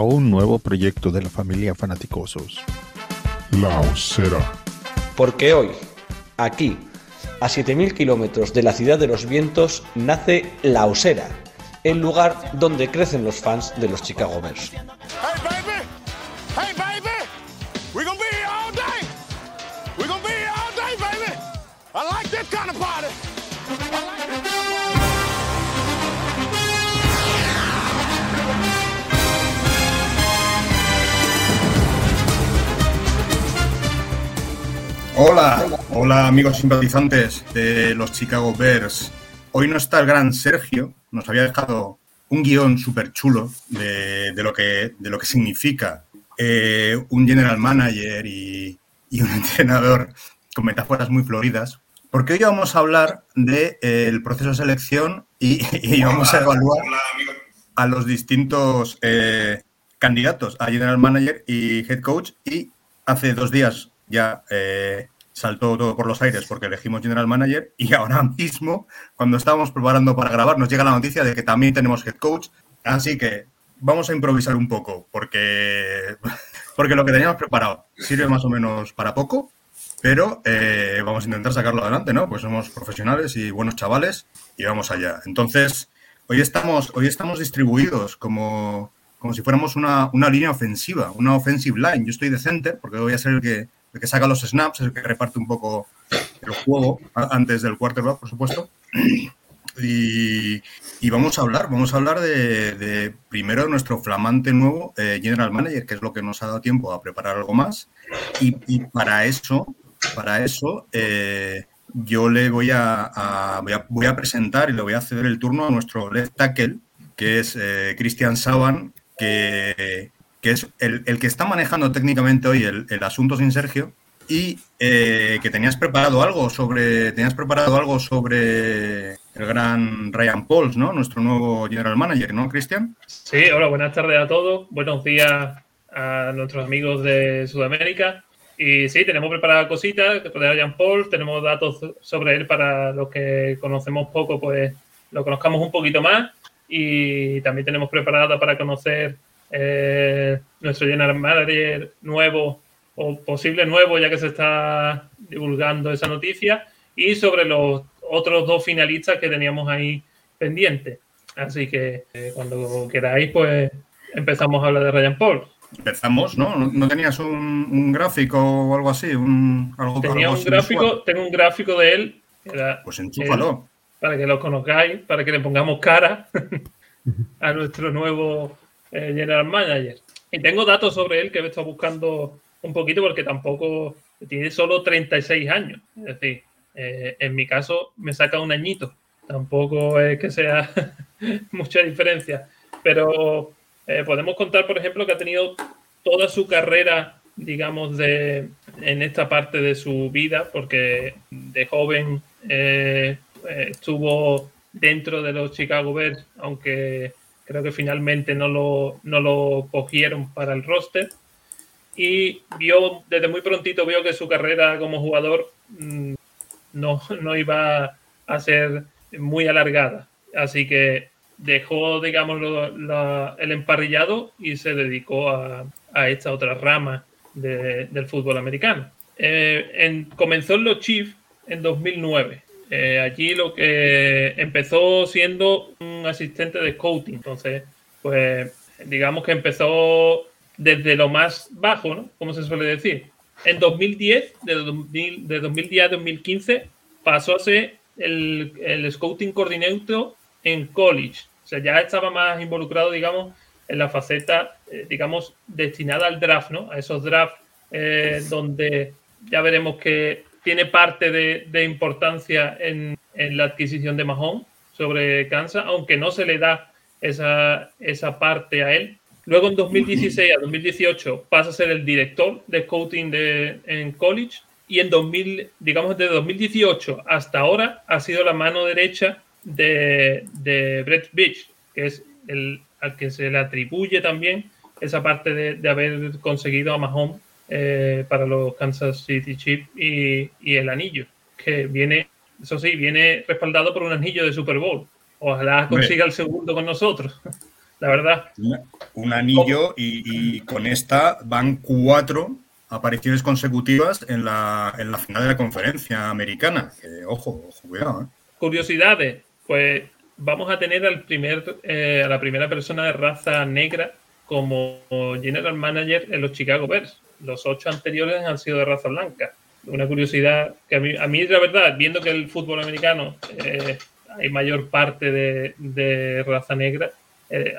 a un nuevo proyecto de la familia Fanaticosos. La Osera. Porque hoy, aquí, a 7.000 kilómetros de la ciudad de los vientos, nace La Osera, el lugar donde crecen los fans de los Chicago Bears. Hey, baby! Hey, baby! We're gonna be here all day! We're gonna be here all day, baby! I like this kind of party! Hola, hola amigos simpatizantes de los Chicago Bears. Hoy no está el gran Sergio, nos había dejado un guion súper chulo de, de lo que, de lo que significa eh, un general manager y, y un entrenador con metáforas muy floridas, porque hoy vamos a hablar del proceso de selección y, y vamos a evaluar a los distintos eh, candidatos a general manager y head coach y hace dos días ya eh, saltó todo por los aires porque elegimos general manager y ahora mismo, cuando estábamos preparando para grabar, nos llega la noticia de que también tenemos head coach. Así que vamos a improvisar un poco porque, porque lo que teníamos preparado sirve más o menos para poco, pero eh, vamos a intentar sacarlo adelante, ¿no? Pues somos profesionales y buenos chavales y vamos allá. Entonces, hoy estamos, hoy estamos distribuidos como, como si fuéramos una, una línea ofensiva, una offensive line. Yo estoy de center porque voy a ser el que, el que saca los snaps, el que reparte un poco el juego antes del quarterback, por supuesto. Y, y vamos a hablar, vamos a hablar de, de primero nuestro flamante nuevo eh, General Manager, que es lo que nos ha dado tiempo a preparar algo más. Y, para eso, para eso, eh, yo le voy a, a- voy a, voy a presentar y le voy a ceder el turno a nuestro left tackle, que es eh, Christian Saban, que, que es el, el que está manejando técnicamente hoy el, el asunto sin Sergio. Y eh, que tenías preparado algo sobre. Tenías preparado algo sobre el gran Ryan Pauls, ¿no? Nuestro nuevo general manager, ¿no, Cristian? Sí, hola, buenas tardes a todos. Buenos días a nuestros amigos de Sudamérica. Y sí, tenemos preparadas cositas de Ryan Paul, tenemos datos sobre él para los que conocemos poco, pues lo conozcamos un poquito más. Y también tenemos preparada para conocer eh, nuestro general manager nuevo o posible nuevo, ya que se está divulgando esa noticia. Y sobre los otros dos finalistas que teníamos ahí pendientes. Así que eh, cuando queráis, pues empezamos a hablar de Ryan Paul. Empezamos, ¿no? ¿No, tenías un, un gráfico o algo así? Un, algo, Tenía algo un así gráfico, visual? tengo un gráfico de él, era, Pues enchúfalo. para que lo conozcáis, para que le pongamos cara a nuestro nuevo eh, general manager. Y tengo datos sobre él que he estado buscando un poquito porque tampoco tiene solo 36 años. Es decir, eh, en mi caso me saca un añito. Tampoco es que sea mucha diferencia. Pero eh, podemos contar, por ejemplo, que ha tenido toda su carrera, digamos, de, en esta parte de su vida, porque de joven eh, eh, estuvo dentro de los Chicago Bears, aunque creo que finalmente no lo, no lo cogieron para el roster. Y vio, desde muy prontito vio que su carrera como jugador mm, no, no iba a ser muy alargada. Así que dejó, digamos, el emparrillado y se dedicó a, esta otra rama de- del fútbol americano. Eh, en- comenzó en los Chiefs en 2009. Eh, allí lo que empezó siendo un asistente de scouting. Entonces, pues digamos que empezó desde lo más bajo, ¿no? Como se suele decir. En 2010, de, 2000 de 2010 a 2015, pasó a ser el, el scouting coordinator en college. O sea, ya estaba más involucrado, digamos, en la faceta, eh, digamos, destinada al draft, ¿no? A esos drafts eh, donde ya veremos que tiene parte de, de importancia en, en la adquisición de Mahomes sobre Kansas, aunque no se le da esa, esa parte a él. Luego en 2016 a 2018 pasa a ser el director de scouting de, en college y en 2000, digamos de 2018 hasta ahora ha sido la mano derecha de, de Brett Beach, que es el al que se le atribuye también esa parte de, de haber conseguido a Mahomes eh, para los Kansas City Chiefs y, y el anillo, que viene, eso sí, viene respaldado por un anillo de Super Bowl. Ojalá consiga el segundo con nosotros. la verdad. Un anillo y, y con esta van cuatro apariciones consecutivas en la, en la final de la conferencia americana. Ojo, ojo, cuidado. ¿eh? Curiosidades, pues vamos a tener al primer, eh, a la primera persona de raza negra como general manager en los Chicago Bears. Los ocho anteriores han sido de raza blanca. Una curiosidad que a mí, a mí la verdad, viendo que el fútbol americano eh, hay mayor parte de, raza negra, eh,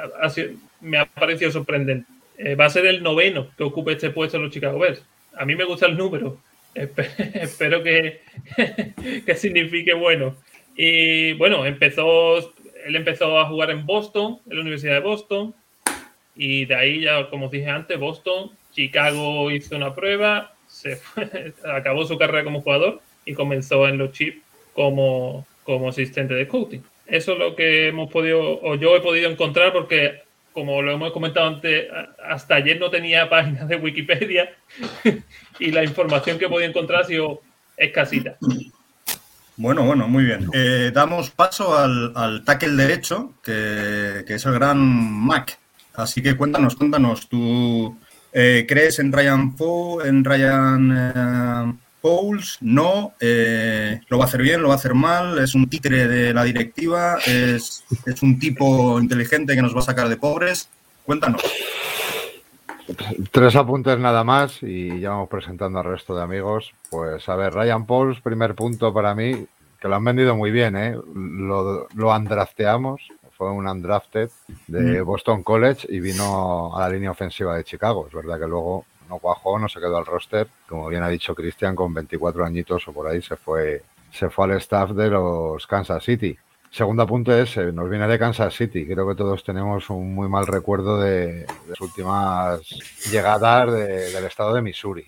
me ha parecido sorprendente. Eh, va a ser el noveno que ocupe este puesto en los Chicago Bears. A mí me gusta el número. Espe- Espero que, que signifique bueno. Y bueno, empezó, él empezó a jugar en Boston, en la Universidad de Boston. Y de ahí ya, como os dije antes, Boston, Chicago hizo una prueba, se acabó su carrera como jugador y comenzó en los Chiefs como, como asistente de coaching. Eso es lo que hemos podido, o yo he podido encontrar porque, como lo hemos comentado antes, hasta ayer no tenía página de Wikipedia y la información que he podido encontrar ha sido escasita. Bueno, bueno, muy bien. Eh, damos paso al, al tackle derecho, que, que es el gran Mac. Así que cuéntanos, cuéntanos, ¿tú eh, crees en Ryan Poe, en Ryan eh, Pauls? ¿No? Eh, ¿Lo va a hacer bien? ¿Lo va a hacer mal? ¿Es un títere de la directiva? ¿Es, es un tipo inteligente que nos va a sacar de pobres? Cuéntanos. Tres apuntes nada más y ya vamos presentando al resto de amigos. Pues a ver, Ryan Pauls, primer punto para mí, que lo han vendido muy bien, ¿eh? Lo, lo undrafteamos, fue un undrafted de Mm. Boston College y vino a la línea ofensiva de Chicago. Es verdad que luego no cuajó, no se quedó al roster. Como bien ha dicho Cristian, con 24 añitos o por ahí se fue, se fue al staff de los Kansas City. Segundo apunte es, eh, nos viene de Kansas City. Creo que todos tenemos un muy mal recuerdo de, de las últimas llegadas de- del estado de Missouri.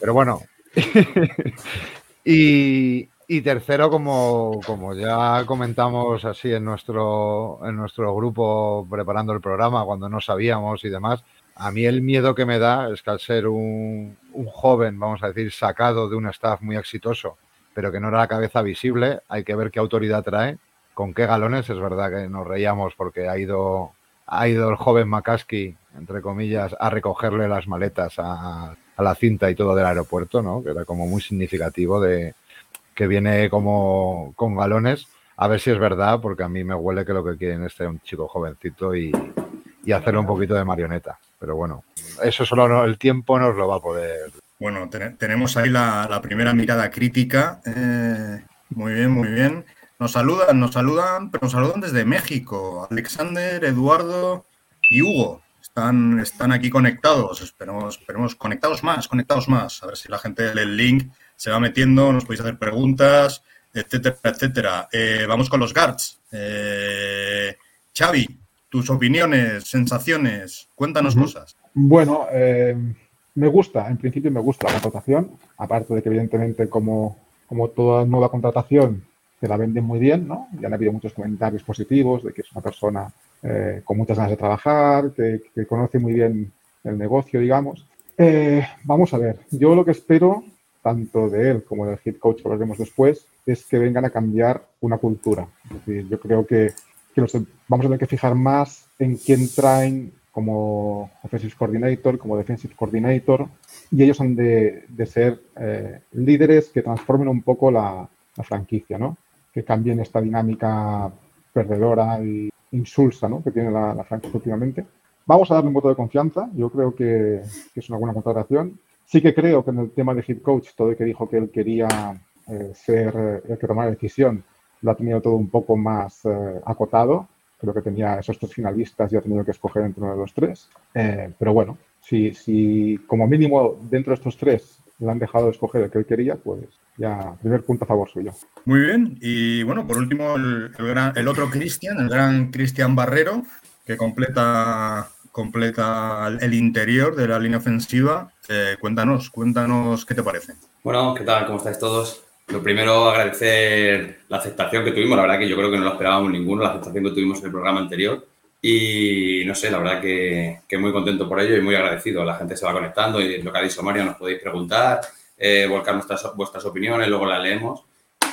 Pero bueno. y, y tercero, como, como ya comentamos así en nuestro, en nuestro grupo preparando el programa, cuando no sabíamos y demás, a mí el miedo que me da es que al ser un, un joven, vamos a decir, sacado de un staff muy exitoso, pero que no era la cabeza visible, hay que ver qué autoridad trae, con qué galones. Es verdad que nos reíamos porque ha ido, ha ido el joven McCaskey, entre comillas, a recogerle las maletas a, a la cinta y todo del aeropuerto, ¿no? Que era como muy significativo de que viene como con galones. A ver si es verdad, porque a mí me huele que lo que quieren es ser un chico jovencito y, y hacerle un poquito de marioneta. Pero bueno, eso solo no- el tiempo nos lo va a poder. Bueno, ten- tenemos ahí la, la primera mirada crítica. Eh, muy bien, muy bien. Nos saludan, nos saludan, pero nos saludan desde México. Alexander, Eduardo y Hugo. Están, están aquí conectados. Esperemos, esperemos conectados más, conectados más. A ver si la gente lee el link, se va metiendo, nos podéis hacer preguntas, etcétera, etcétera. Eh, vamos con los guards. Eh, Xavi, tus opiniones, sensaciones, cuéntanos cosas. Bueno, eh, me gusta, en principio me gusta la contratación, aparte de que evidentemente como, como toda nueva contratación se la venden muy bien, ¿no? Ya han habido muchos comentarios positivos de que es una persona eh, con muchas ganas de trabajar, que, que conoce muy bien el negocio, digamos. Eh, vamos a ver, yo lo que espero, tanto de él como del head coach que lo veremos después, es que vengan a cambiar una cultura. Es decir, yo creo que, vamos a tener que fijar más en quién traen como offensive coordinator, como defensive coordinator, y ellos han de, ser eh, líderes que transformen un poco la, franquicia. Que cambien esta dinámica perdedora y insulsa, ¿no? Que tiene la, la franquicia últimamente. Vamos a darle un voto de confianza. Yo creo que, que es una buena contratación. Sí que creo que en el tema de head coach, todo el que dijo que él quería eh, ser eh, el que tomara la decisión, lo ha tenido todo un poco más eh, acotado. Creo que tenía esos tres finalistas y ha tenido que escoger entre uno de los tres. Pero bueno, si, si como mínimo dentro de estos tres le han dejado de escoger el que él quería, pues ya primer punto a favor suyo. Muy bien. Y bueno, por último, el, el gran- el otro Cristian, el gran Cristian Barrero, que completa, completa el- interior de la línea ofensiva. Eh, cuéntanos, cuéntanos qué te parece. Bueno, ¿qué tal? ¿Cómo estáis todos? Lo primero, agradecer la aceptación que tuvimos. La verdad que yo creo que no lo esperábamos ninguno, la aceptación que tuvimos en el programa anterior. Y no sé, la verdad que, que muy contento por ello y muy agradecido. La gente se va conectando y lo que ha dicho Mario, nos podéis preguntar, eh, volcar nuestras, vuestras opiniones, luego las leemos.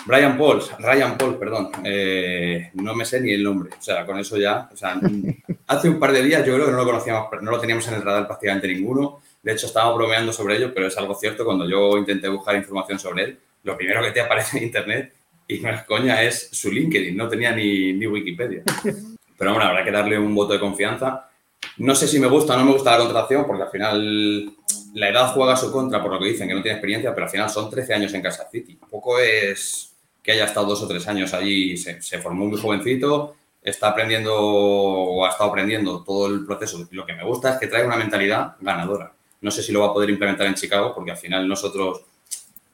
Brian Paul, Ryan Paul, perdón. Eh, no me sé ni el nombre. O sea, con eso ya. O sea, hace un par de días yo creo que no lo conocíamos, no lo teníamos en el radar prácticamente ninguno. De hecho, estábamos bromeando sobre ello, pero es algo cierto. Cuando yo intenté buscar información sobre él, lo primero que te aparece en internet, y no es coña, es su LinkedIn. No tenía ni, ni Wikipedia. Pero bueno, habrá que darle un voto de confianza. No sé si me gusta o no me gusta la contratación, porque al final la edad juega a su contra por lo que dicen, que no tiene experiencia, pero al final son 13 años en Kansas City. Tampoco es que haya estado dos o tres años allí, se, se formó muy jovencito, está aprendiendo o ha estado aprendiendo todo el proceso. Lo que me gusta es que trae una mentalidad ganadora. No sé si lo va a poder implementar en Chicago, porque al final nosotros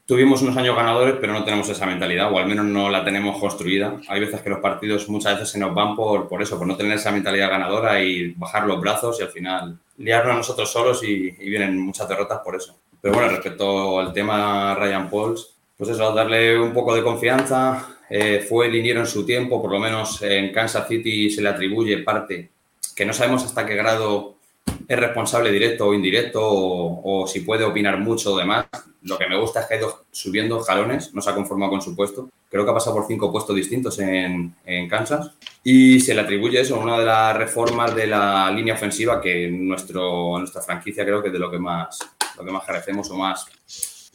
tuvimos unos años ganadores, pero no tenemos esa mentalidad, o al menos no la tenemos construida. Hay veces que los partidos muchas veces se nos van por, por eso, por no tener esa mentalidad ganadora y bajar los brazos y al final liarnos a nosotros solos y, y vienen muchas derrotas por eso. Pero bueno, respecto al tema Ryan Pauls, pues eso, darle un poco de confianza. Eh, fue liniero en su tiempo, por lo menos en Kansas City se le atribuye parte que no sabemos hasta qué grado es responsable directo o indirecto o, o si puede opinar mucho o demás. Lo que me gusta es que ha ido subiendo jalones, no se ha conformado con su puesto. Creo que ha pasado por cinco puestos distintos en, en Kansas y se le atribuye eso, una de las reformas de la línea ofensiva que nuestro, nuestra franquicia creo que es de lo que más, lo que más carecemos o más,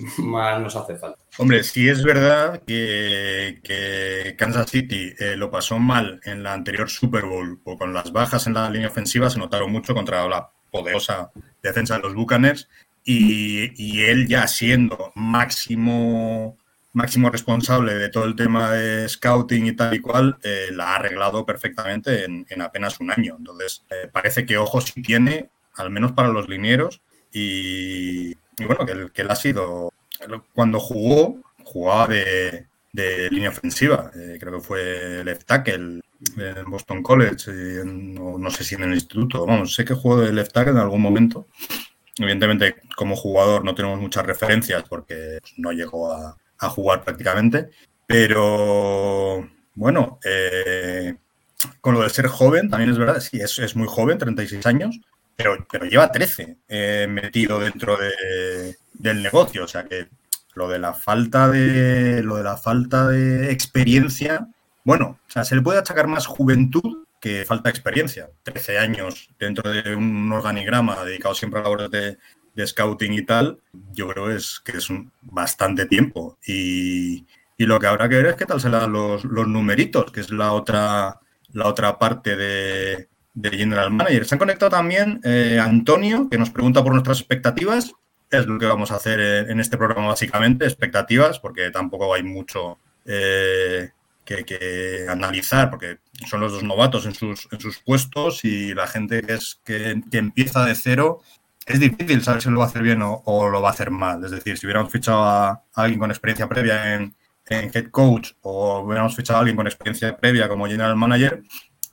más nos hace falta. Hombre, sí es verdad que, que Kansas City eh, lo pasó mal en la anterior Super Bowl o con las bajas en la línea ofensiva se notaron mucho contra la poderosa defensa de los Buccaneers y, y él ya siendo máximo máximo responsable de todo el tema de scouting y tal y cual, eh, la ha arreglado perfectamente en, en apenas un año. Entonces, eh, parece que ojo sí tiene, al menos para los linieros, y, y bueno, que, él- que él ha sido, cuando jugó, jugaba de, de línea ofensiva, eh, creo que fue left tackle en Boston College, y en- no, no sé si en el instituto, vamos, sé que jugó de left tackle en algún momento. Evidentemente, como jugador no tenemos muchas referencias porque no llegó a, a jugar prácticamente, pero bueno, eh, con lo de ser joven, también es verdad, sí, es, es muy joven, 36 años, pero, pero lleva 13 eh, metido dentro de- del negocio, o sea que lo de la falta de lo de la falta de experiencia, bueno, o sea, se le puede achacar más juventud que falta experiencia. 13 años dentro de un organigrama dedicado siempre a labores de, de scouting y tal, yo creo es que es bastante tiempo. Y, y lo que habrá que ver es qué tal se dan los, los numeritos, que es la otra, la otra parte de, de General Manager. Se han conectado también eh, Antonio, que nos pregunta por nuestras expectativas. Es lo que vamos a hacer en, en este programa, básicamente, expectativas, porque tampoco hay mucho eh, que, que analizar, porque son los dos novatos en sus, en sus puestos y la gente que, es, que, que empieza de cero es difícil saber si lo va a hacer bien o, o lo va a hacer mal. Es decir, si hubiéramos fichado a alguien con experiencia previa en, en head coach o hubiéramos fichado a alguien con experiencia previa como general manager,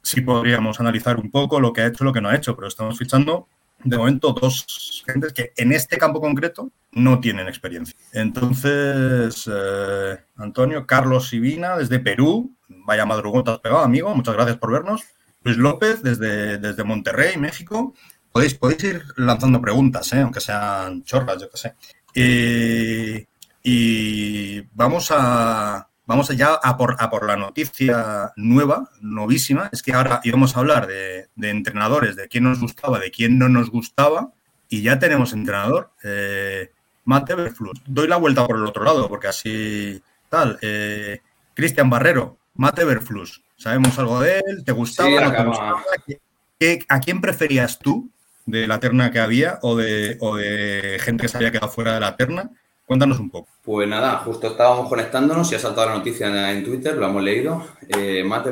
sí podríamos analizar un poco lo que ha hecho lo que no ha hecho, pero estamos fichando de momento dos gentes que en este campo concreto no tienen experiencia. Entonces, eh, Antonio, Carlos Sibina desde Perú, vaya madrugón pegado, amigo, muchas gracias por vernos. Luis López desde, desde Monterrey, México. Podéis, podéis ir lanzando preguntas, ¿eh? aunque sean chorras, yo qué sé. Eh, y vamos a, vamos ya a por, a por la noticia nueva, novísima. Es que ahora íbamos a hablar de, de entrenadores, de quién nos gustaba, de quién no nos gustaba. Y ya tenemos entrenador, eh, Matt Everflux. Doy la vuelta por el otro lado, porque así tal. Eh, Cristian Barrero, Matt Everflux. ¿Sabemos algo de él? ¿Te gustaba? Sí, ¿No te gustaba? ¿Qué- qué- ¿A quién preferías tú de la terna que había o de, o de gente que se había quedado fuera de la terna? Cuéntanos un poco. Pues nada, justo estábamos conectándonos y ha saltado la noticia en, Twitter, lo hemos leído. Eh, Matt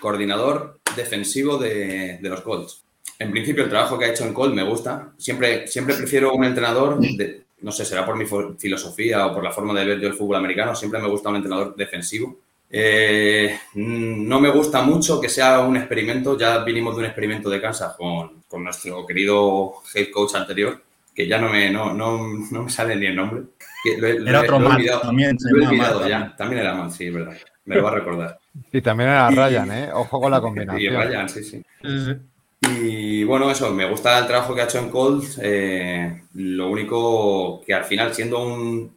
coordinador defensivo de, los Colts. En principio, el trabajo que ha hecho en Colts me gusta. Siempre, siempre prefiero un entrenador, no sé, será por mi filosofía o por la forma de ver yo el fútbol americano, siempre me gusta un entrenador defensivo. Eh, mm, no me gusta mucho que sea un experimento, ya vinimos de un experimento de Kansas con nuestro querido head coach anterior, que ya no me, no, no, no me sale ni el nombre. Que lo he- lo Era otro lo olvidado. también, se Lo he llama olvidado Matt ya. también. También era Matt, sí, es verdad. Me lo va a recordar. Y también era Y- Ryan, ¿eh? Ojo con la Y combinación. Ryan, sí, sí. Y bueno, eso, me gusta el trabajo que ha hecho en Colts. eh, lo único que al final, siendo un,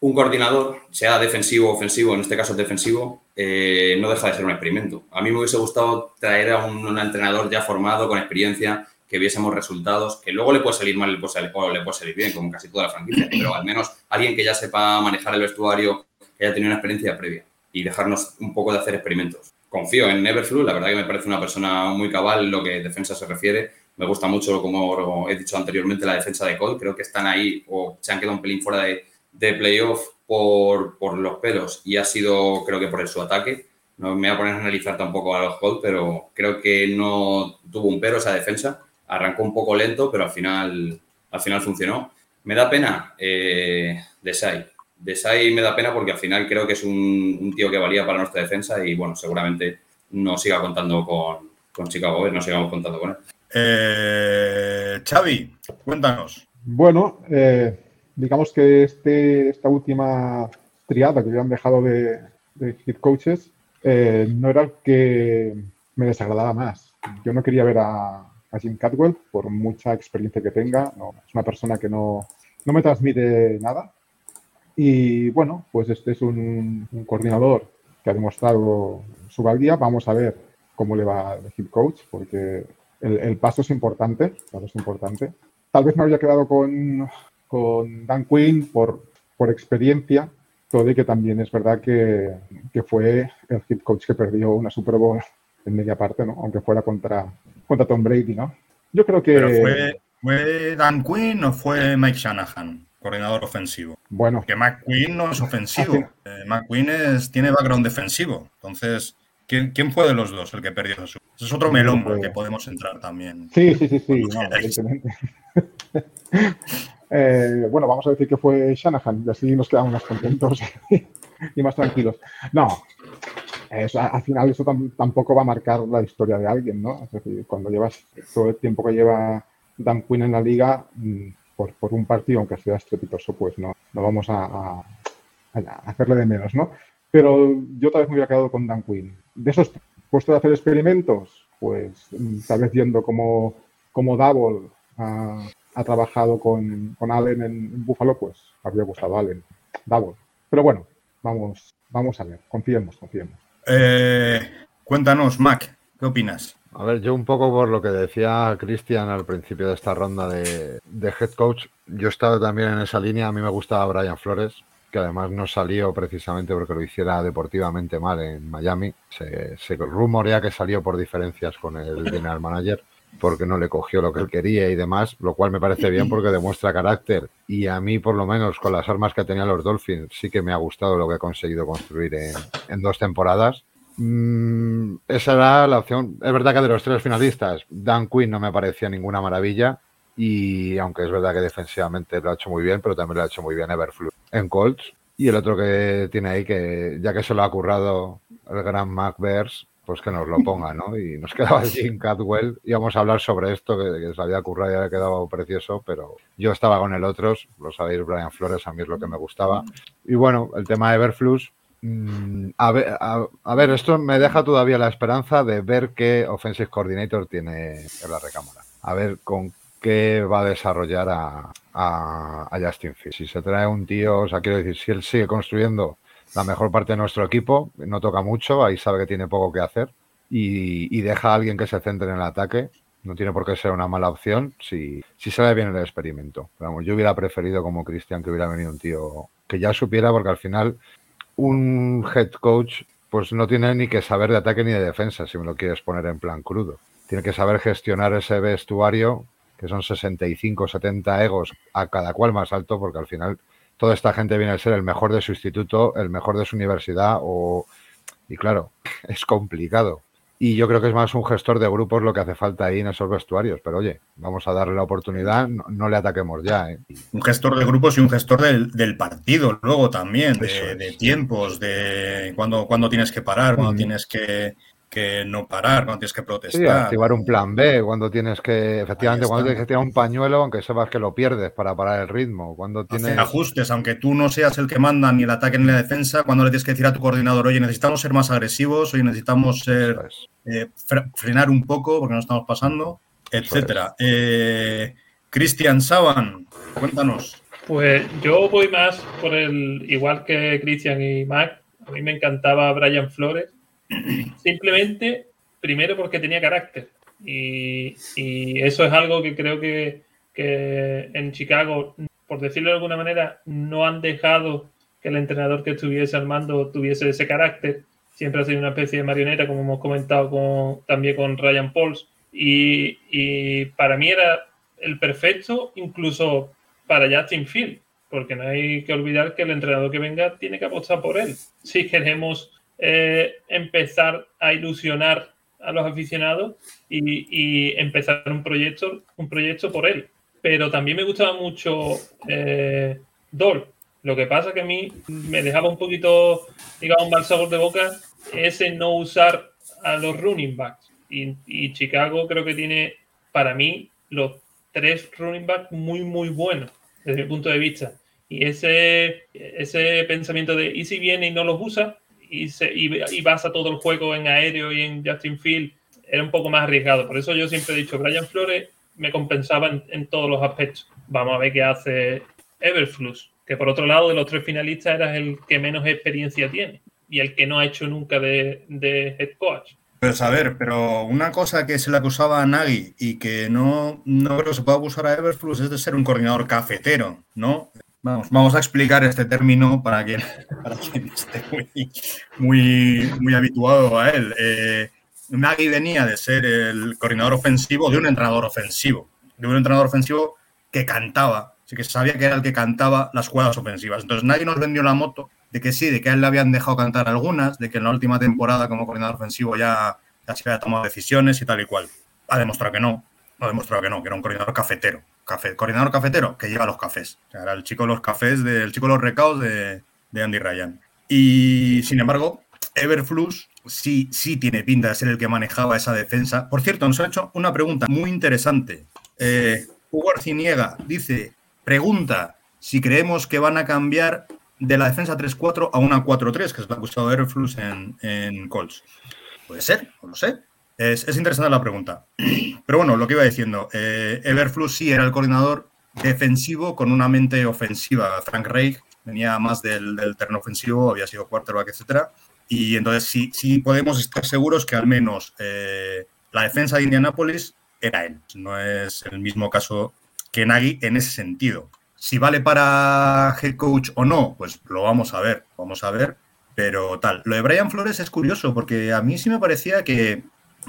un coordinador, sea defensivo o ofensivo, en este caso defensivo, eh, no deja de ser un experimento. A mí me hubiese gustado traer a un, un entrenador ya formado, con experiencia, que viésemos resultados, que luego le puede salir mal le puede salir, o le puede salir bien, como casi toda la franquicia, pero al menos alguien que ya sepa manejar el vestuario, que haya tenido una experiencia previa y dejarnos un poco de hacer experimentos. Confío en Everflu, la verdad que me parece una persona muy cabal en lo que defensa se refiere. Me gusta mucho, como he dicho anteriormente, la defensa de Colt. Creo que están ahí o se han quedado un pelín fuera de, de playoff por, por, los pelos y ha sido, creo que por su ataque. No me voy a poner a analizar tampoco a los Colt, pero creo que no tuvo un pero esa defensa. Arrancó un poco lento, pero al final, al final funcionó. Me da pena eh, Desai. Desai me da pena porque al final creo que es un, un, tío que valía para nuestra defensa y bueno, seguramente no siga contando con, con Chicago, no sigamos contando con él. Eh, Xavi, cuéntanos. Bueno, eh, digamos que este, esta última triada que habían dejado de, de coaches eh, no era el que me desagradaba más. Yo no quería ver a, a Jim Cadwell por mucha experiencia que tenga. No, es una persona que no, no me transmite nada. Y bueno, pues este es un, un coordinador que ha demostrado su valía. Vamos a ver cómo le va el head coach, porque el, el, paso es importante, paso es importante. Tal vez me había quedado con, con Dan Quinn por, por experiencia, todo y que también es verdad que, que, fue el head coach que perdió una Super Bowl en media parte, ¿no? aunque fuera contra, contra Tom Brady. ¿no? Yo creo que... ¿Pero fue, fue Dan Quinn o fue Mike Shanahan? coordinador ofensivo. Bueno. Que McQueen no es ofensivo. Ah, sí. eh, McQueen es, tiene background defensivo. Entonces, ¿quién, ¿quién, fue de los dos el que perdió Jesús? Ese es otro melón que podemos entrar también. Sí, sí, sí, sí. No, evidentemente. eh, bueno, vamos a decir que fue Shanahan y así nos quedamos más contentos y más tranquilos. No, eso, al final eso tampoco va a marcar la historia de alguien, ¿no? Es decir, cuando llevas todo el tiempo que lleva Dan Quinn en la liga, mm, por, un partido, aunque sea estrepitoso, pues no, no vamos a, hacerle de menos, ¿no? Pero yo tal vez me hubiera quedado con Dan Quinn. De esos puestos de hacer experimentos, pues tal vez viendo cómo, cómo Double ha, trabajado con, Allen en, Buffalo, pues habría gustado Allen, Double. Pero bueno, vamos a ver, confiemos, confiemos. Eh, cuéntanos, Mac, ¿qué opinas? A ver, yo un poco por lo que decía Cristian al principio de esta ronda de, head coach, yo he estado también en esa línea, a mí me gustaba Brian Flores, que además no salió precisamente porque lo hiciera deportivamente mal en Miami, se rumorea que salió por diferencias con el general manager, porque no le cogió lo que él quería y demás, lo cual me parece bien porque demuestra carácter y a mí por lo menos con las armas que tenían los Dolphins sí que me ha gustado lo que he conseguido construir en, en dos temporadas Mm, esa era la opción. Es verdad que de los tres finalistas, Dan Quinn no me parecía ninguna maravilla. Y aunque es verdad que defensivamente lo ha hecho muy bien, pero también lo ha hecho muy bien Everflux en Colts. Y el otro que tiene ahí, que ya que se lo ha currado el gran Mac Bears, pues que nos lo ponga, ¿no? Y nos quedaba Jim Cadwell. Íbamos a hablar sobre esto, que, que se había currado y había quedado precioso, pero yo estaba con el otro, lo sabéis, Brian Flores, a mí es lo que me gustaba. Y bueno, el tema de Everflux, Mm, a ver, a, a ver, esto me deja todavía la esperanza de ver qué Offensive Coordinator tiene en la recámara. A ver con qué va a desarrollar a, a, a Justin Fields. Si se trae un tío, o sea, quiero decir, si él sigue construyendo la mejor parte de nuestro equipo, no toca mucho, ahí sabe que tiene poco que hacer y, deja a alguien que se centre en el ataque. No tiene por qué ser una mala opción si, si sale bien el experimento. Vamos, yo hubiera preferido como Cristian que hubiera venido un tío que ya supiera, porque al final un head coach pues no tiene ni que saber de ataque ni de defensa, si me lo quieres poner en plan crudo. Tiene que saber gestionar ese vestuario, que son 65, 70 egos, a cada cual más alto, porque al final toda esta gente viene a ser el mejor de su instituto, el mejor de su universidad, o... y claro, es complicado. Y yo creo que es más un gestor de grupos lo que hace falta ahí en esos vestuarios. Pero oye, vamos a darle la oportunidad, no, no le ataquemos ya. ¿eh? Un gestor de grupos y un gestor del, del partido luego también, de, tiempos, de cuándo, cuándo tienes que parar, cuándo mm. tienes que, que, no parar, cuando tienes que protestar. Sí, activar un plan B, cuando tienes que, efectivamente, cuando tienes que tirar un pañuelo, aunque sepas que lo pierdes para parar el ritmo. Cuando tienes... Hacer ajustes, aunque tú no seas el que manda ni el ataque ni la defensa, cuando le tienes que decir a tu coordinador, oye, necesitamos ser más agresivos, oye, necesitamos ser, eh, frenar un poco porque no estamos pasando, etcétera. Eh, Cristian Saban, cuéntanos. Pues yo voy más por el, igual que Christian y Mac, a mí me encantaba Brian Flores, simplemente, primero porque tenía carácter. Y, eso es algo que creo que, que en Chicago, por decirlo de alguna manera, no han dejado que el entrenador que estuviese al mando tuviese ese carácter. Siempre ha sido una especie de marioneta, como hemos comentado con, también con Ryan Pauls. Y, y para mí era el perfecto, incluso para Justin Field, porque no hay que olvidar que el entrenador que venga tiene que apostar por él. Si queremos eh, empezar a ilusionar a los aficionados y, y, empezar un proyecto, un proyecto por él. Pero también me gustaba mucho eh, Dol. Lo que pasa que a mí me dejaba un poquito, digamos, un mal sabor de boca ese no usar a los running backs. Y, y Chicago creo que tiene, para mí, los tres running backs muy, muy buenos desde mi punto de vista. Y ese, ese pensamiento de, ¿y si viene y no los usa? Y, se, y, y basa todo el juego en aéreo y en Justin Field, era un poco más arriesgado. Por eso yo siempre he dicho, Brian Flores me compensaba en, todos los aspectos. Vamos a ver qué hace Everflux, que por otro lado de los tres finalistas era el que menos experiencia tiene y el que no ha hecho nunca de, de head coach. Pues a ver, pero una cosa que se le acusaba a Nagy y que no, no creo que se pueda acusar a Everflux es de ser un coordinador cafetero, ¿no? Vamos, vamos a explicar este término para quien, esté muy, muy, habituado a él. Eh, Nagy venía de ser el coordinador ofensivo de un entrenador ofensivo, de un entrenador ofensivo que cantaba, así que sabía que era el que cantaba las jugadas ofensivas. Entonces Nagy nos vendió la moto de que sí, de que a él le habían dejado cantar algunas, de que en la última temporada como coordinador ofensivo ya, ya se había tomado decisiones y tal y cual. Ha demostrado que no, ha demostrado que no, que era un coordinador cafetero. Café, coordinador cafetero que lleva los cafés. Era el chico de los cafés, de, el chico de los recaos de, de Andy Ryan. Y sin embargo, Everflux sí, sí tiene pinta de ser el que manejaba esa defensa. Por cierto, nos ha hecho una pregunta muy interesante. Eh, Hugo Arciniega dice, pregunta si creemos que van a cambiar de la defensa 3-4 a una 4-3, que es la que ha usado Everflux en, en Colts. Puede ser, no lo sé. Es, es, interesante la pregunta. Pero bueno, lo que iba diciendo, eh, Everflux sí era el coordinador defensivo con una mente ofensiva. Frank Reich venía más del, terreno ofensivo, había sido quarterback, etcétera. Y entonces sí, sí podemos estar seguros que al menos eh, la defensa de Indianapolis era él. No es el mismo caso que Nagy en ese sentido. Si vale para head coach o no, pues lo vamos a ver, vamos a ver. Pero tal, lo de Brian Flores es curioso porque a mí sí me parecía que,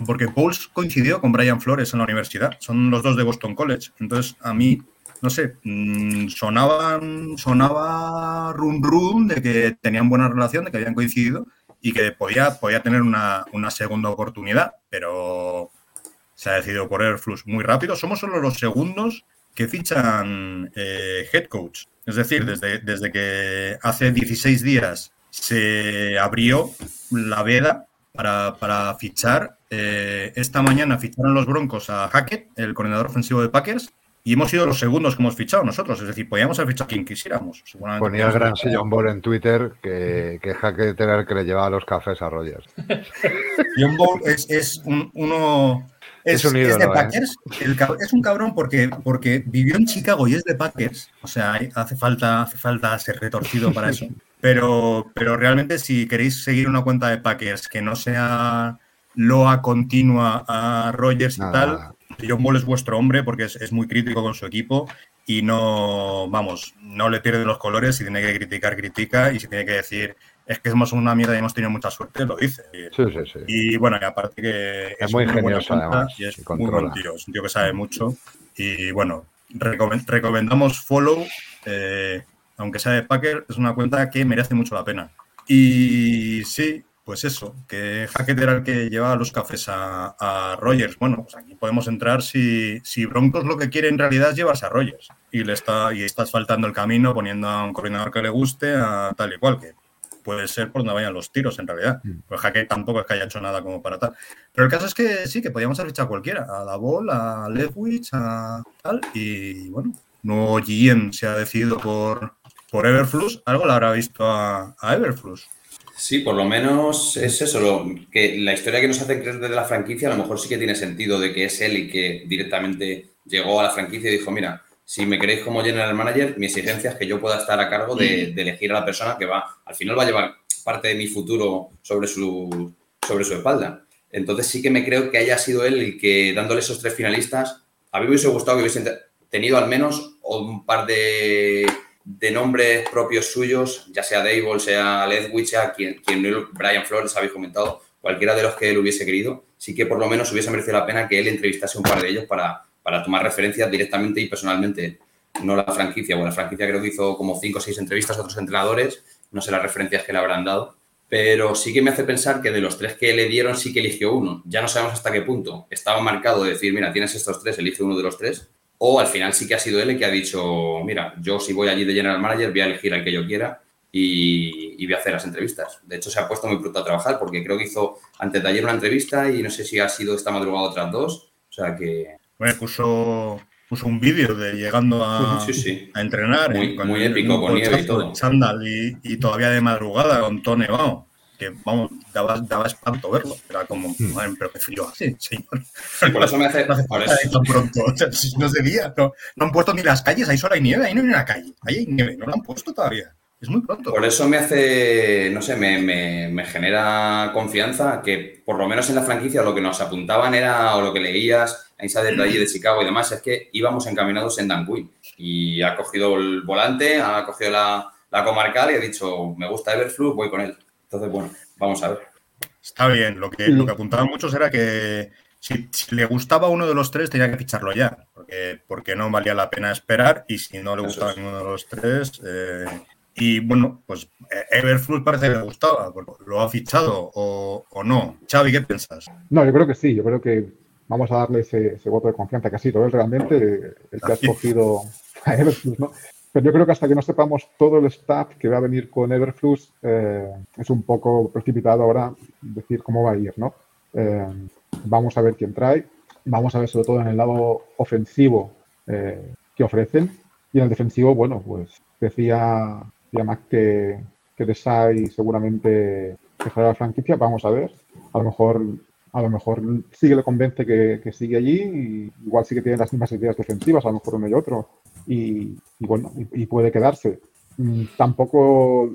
porque Pauls coincidió con Brian Flores en la universidad, son los dos de Boston College. Entonces a mí, no sé, mmm, sonaban, sonaba run run de que tenían buena relación, de que habían coincidido y que podía, podía tener una, una segunda oportunidad, pero se ha decidido por Airflux muy rápido. Somos solo los segundos que fichan eh, head coach. Es decir, desde, desde que hace 16 días se abrió la veda para, para fichar. Eh, esta mañana ficharon los Broncos a Hackett, el coordinador ofensivo de Packers, y hemos sido los segundos que hemos fichado nosotros. Es decir, podíamos haber fichado a quien quisiéramos. Ponía el gran Sillon Ball en Twitter que, que Hackett era el que le llevaba los cafés a Rogers. Sillon Ball es, es un, uno es, es, un ídolo, es, de Packers. ¿eh? El, es un cabrón porque, porque vivió en Chicago y es de Packers. O sea, hace falta, hace falta ser retorcido para eso. Pero, pero realmente, si queréis seguir una cuenta de Packers que no sea loa continua a Rogers y Nada. tal, John Ball es vuestro hombre porque es, es, muy crítico con su equipo y no, vamos, no le pierde los colores. Si tiene que criticar, critica. Y si tiene que decir, es que somos una mierda y hemos tenido mucha suerte, lo dice. Sí, sí, sí. y bueno, y aparte que es, es muy ingenioso además. Y es muy buen tío, es un tío que sabe mucho. Y bueno, recomend recomendamos follow, eh, aunque sea de Packer, es una cuenta que merece mucho la pena. Y sí, pues eso, que Hackett era el que llevaba los cafés a, a Rogers. Bueno, pues aquí podemos entrar si, si, Broncos lo que quiere en realidad es llevarse a Rogers y le está y estás faltando el camino poniendo a un coordinador que le guste a tal y cual que puede ser por donde vayan los tiros en realidad. Pues Hackett tampoco es que haya hecho nada como para tal. Pero el caso es que sí, que podíamos haber echado a cualquiera, a la Ball, a Leftwich, a tal, y bueno, nuevo GM se ha decidido por, por Everflux, algo le habrá visto a, a Everflux. Sí, por lo menos es eso, lo, que la historia que nos hace creer de la franquicia a lo mejor sí que tiene sentido de que es él y que directamente llegó a la franquicia y dijo, mira, si me queréis como general manager, mi exigencia es que yo pueda estar a cargo de, de elegir a la persona que va, al final va a llevar parte de mi futuro sobre su, sobre su espalda. Entonces sí que me creo que haya sido él el que, dándole esos tres finalistas, a mí me hubiese gustado que hubiesen tenido al menos un par de, de nombres propios suyos, ya sea Dable, sea Ledwich, sea quien, Brian Flores habéis comentado, cualquiera de los que él hubiese querido, sí que por lo menos hubiese merecido la pena que él entrevistase un par de ellos para, para tomar referencias directamente y personalmente, no la franquicia. Bueno, la franquicia creo que hizo como cinco o seis entrevistas a otros entrenadores, no sé las referencias que le habrán dado, pero sí que me hace pensar que de los tres que le dieron sí que eligió uno. Ya no sabemos hasta qué punto. Estaba marcado de decir, mira, tienes estos tres, elige uno de los tres. O al final sí que ha sido él el que ha dicho, mira, yo si voy allí de general manager voy a elegir al que yo quiera y, y voy a hacer las entrevistas. De hecho, se ha puesto muy pronto a trabajar porque creo que hizo antes de ayer una entrevista y no sé si ha sido esta madrugada otras dos. O sea que... Bueno, puso, puso un vídeo de llegando a, Sí, sí. a entrenar. Muy- eh, muy épico, con nieve y todo. chándal y, y todavía de madrugada con todo nevado. Que, vamos, daba, daba espanto verlo. Era como, madre, pero qué frío hace, señor. Sí, por eso me hace... No hace por falta eso- tan pronto. O sea, si no se veía. No, no han puesto ni las calles, ahí solo hay nieve, ahí no hay una calle. Ahí hay nieve, no la han puesto todavía. Es muy pronto. Por eso me hace, no sé, me, me- me genera confianza que por lo menos en la franquicia lo que nos apuntaban era, o lo que leías, a Insider de allí de Chicago y demás, es que íbamos encaminados en Dan Quinn. Y ha cogido el volante, ha cogido la, la comarcal y ha dicho, me gusta Everflux, voy con él. Entonces, bueno, vamos a ver. Está bien. Lo que, lo que apuntaban muchos era que si, si le gustaba uno de los tres, tenía que ficharlo ya. Porque, porque no valía la pena esperar. Y si no le Eso gustaba es. ninguno de los tres. eh, y bueno, pues eh, Everflux parece que le gustaba. ¿Lo ha fichado o, o no? Xavi, ¿qué piensas? No, yo creo que sí, yo creo que vamos a darle ese, ese voto de confianza que ha sido él realmente, eh, el que ha escogido a Everflux, ¿no? Pero yo creo que hasta que no sepamos todo el staff que va a venir con Everflux, eh, es un poco precipitado ahora decir cómo va a ir, ¿no? Eh, vamos a ver quién trae, vamos a ver sobre todo en el lado ofensivo eh, qué ofrecen. Y en el defensivo, bueno, pues decía, decía Mac que, que Desai seguramente dejará la franquicia, vamos a ver, a lo mejor a lo mejor sí que le convence que, que sigue allí, y igual sí que tiene las mismas ideas defensivas, a lo mejor uno y otro, y, y bueno, y, y puede quedarse. Mm, Tampoco,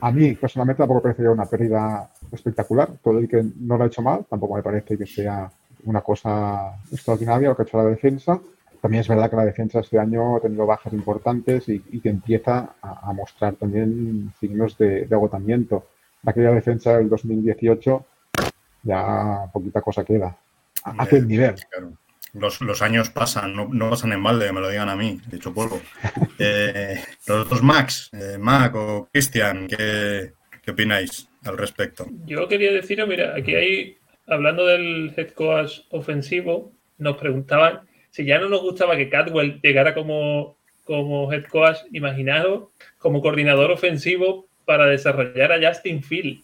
a mí personalmente tampoco parecería una pérdida espectacular, todo el que no lo ha hecho mal, tampoco me parece que sea una cosa extraordinaria lo que ha hecho la defensa. También es verdad que la defensa este año ha tenido bajas importantes y, y que empieza a, a mostrar también signos de, de agotamiento. De aquella defensa del 2018 ya poquita cosa queda. A a aquel nivel. Claro. Los, los años pasan, no, no pasan en balde, que me lo digan a mí, de hecho polvo. Eh, los dos Max, eh, Mac o Cristian, ¿qué, ¿qué opináis al respecto? Yo quería deciros, mira, aquí hay, hablando del head coach ofensivo, nos preguntaban si ya no nos gustaba que Cadwell llegara como, como head coach, imaginaos, como coordinador ofensivo para desarrollar a Justin Field.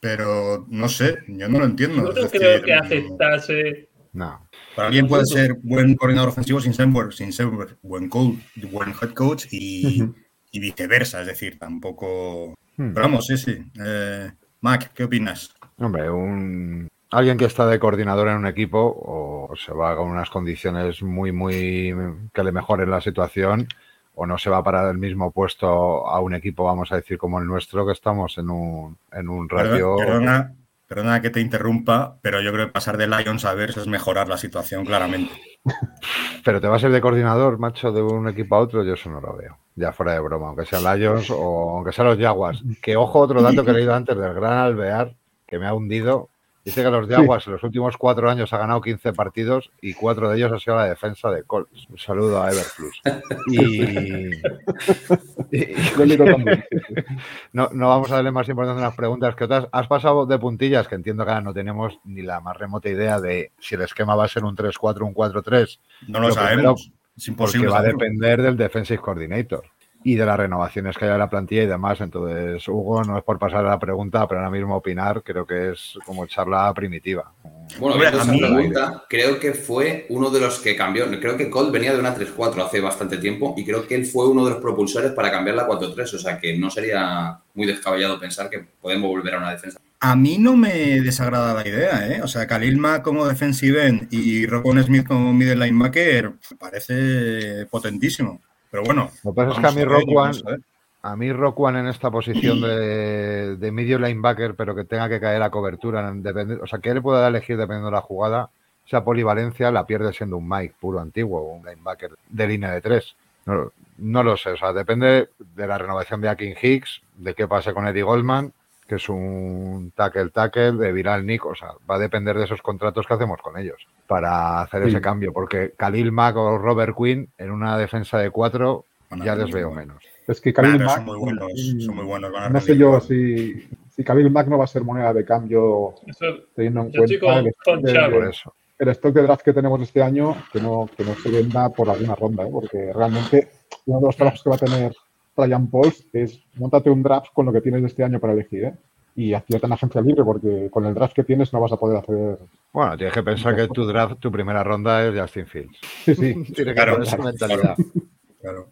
Pero no sé, yo no lo entiendo. Yo no decir, creo que aceptase. No. Para alguien puede ser buen coordinador ofensivo sin ser, buen- sin ser buen, coach, buen head coach y, y viceversa, es decir, tampoco... Hmm. Pero vamos, sí, sí. Eh, Mac, ¿qué opinas? Hombre, un alguien que está de coordinador en un equipo o se va con unas condiciones muy, muy que le mejoren la situación o no se va para el mismo puesto a un equipo, vamos a decir, como el nuestro, que estamos en un, en un. Perdona, perdona que te interrumpa, pero yo creo que pasar de Lions a Bears es mejorar la situación claramente. Pero te vas a ir de coordinador, macho, de un equipo a otro, yo eso no lo veo. Ya fuera de broma, aunque sea Lions o aunque sea los Jaguars. Que ojo, otro dato que he leído antes del gran Alvear, que me ha hundido. Dice que los Jaguars en los últimos cuatro años ha ganado 15 partidos y cuatro de ellos ha sido la defensa de Colts. Un saludo a Everflux. Y, no, no vamos a darle más importancia a las preguntas que otras. Has pasado de puntillas, que entiendo que ahora no tenemos ni la más remota idea de si el esquema va a ser un 3-4 un 4-3. No lo, Lo sabemos. es Porque imposible. va a depender del defensive coordinator y de las renovaciones que haya en la plantilla y demás. Entonces, Hugo, no es por pasar a la pregunta, pero ahora mismo opinar creo que es como charla primitiva. Bueno, Hombre, esa mí- pregunta, creo que fue uno de los que cambió. Creo que Colt venía de una 3-4 hace bastante tiempo y creo que él fue uno de los propulsores para cambiar la 4-3. O sea que no sería muy descabellado pensar que podemos volver a una defensa. A mí no me desagrada la idea, ¿eh? O sea, Khalil Mack como defensive end y Rockon Smith como middle linebacker parece potentísimo. Pero bueno. Lo que pasa es que a mí Rockwan, a mí Rockwan en esta posición de, de medio linebacker, pero que tenga que caer a cobertura, o sea, que él pueda elegir dependiendo de la jugada, esa polivalencia la pierde siendo un Mike puro antiguo, un linebacker de línea de tres. No, no lo sé, o sea, depende de la renovación de Akin Hicks, de qué pase con Eddie Goldman, que es un tackle-tackle, de Viral Nick, o sea, va a depender de esos contratos que hacemos con ellos para hacer ese cambio, porque Khalil Mack o Robert Quinn en una defensa de cuatro ya les veo menos. Es que Khalil Claro, Mack, son muy buenos, son muy buenos. van a no sé yo si, si Khalil Mack no va a ser moneda de cambio Eso, teniendo en cuenta con, el, con stock de- Chavo. Por eso. el stock de draft que tenemos este año, que no, que no se venda por alguna ronda, ¿eh? porque realmente uno de los trabajos que va a tener Ryan Pauls es montate un draft con lo que tienes de este año para elegir, ¿eh? y acierta en agencia libre, porque con el draft que tienes no vas a poder hacer. Bueno, tienes que pensar que tu draft, tu primera ronda es Justin Fields. Sí, sí. Tienes que Claro, tener esa mentalidad. Claro.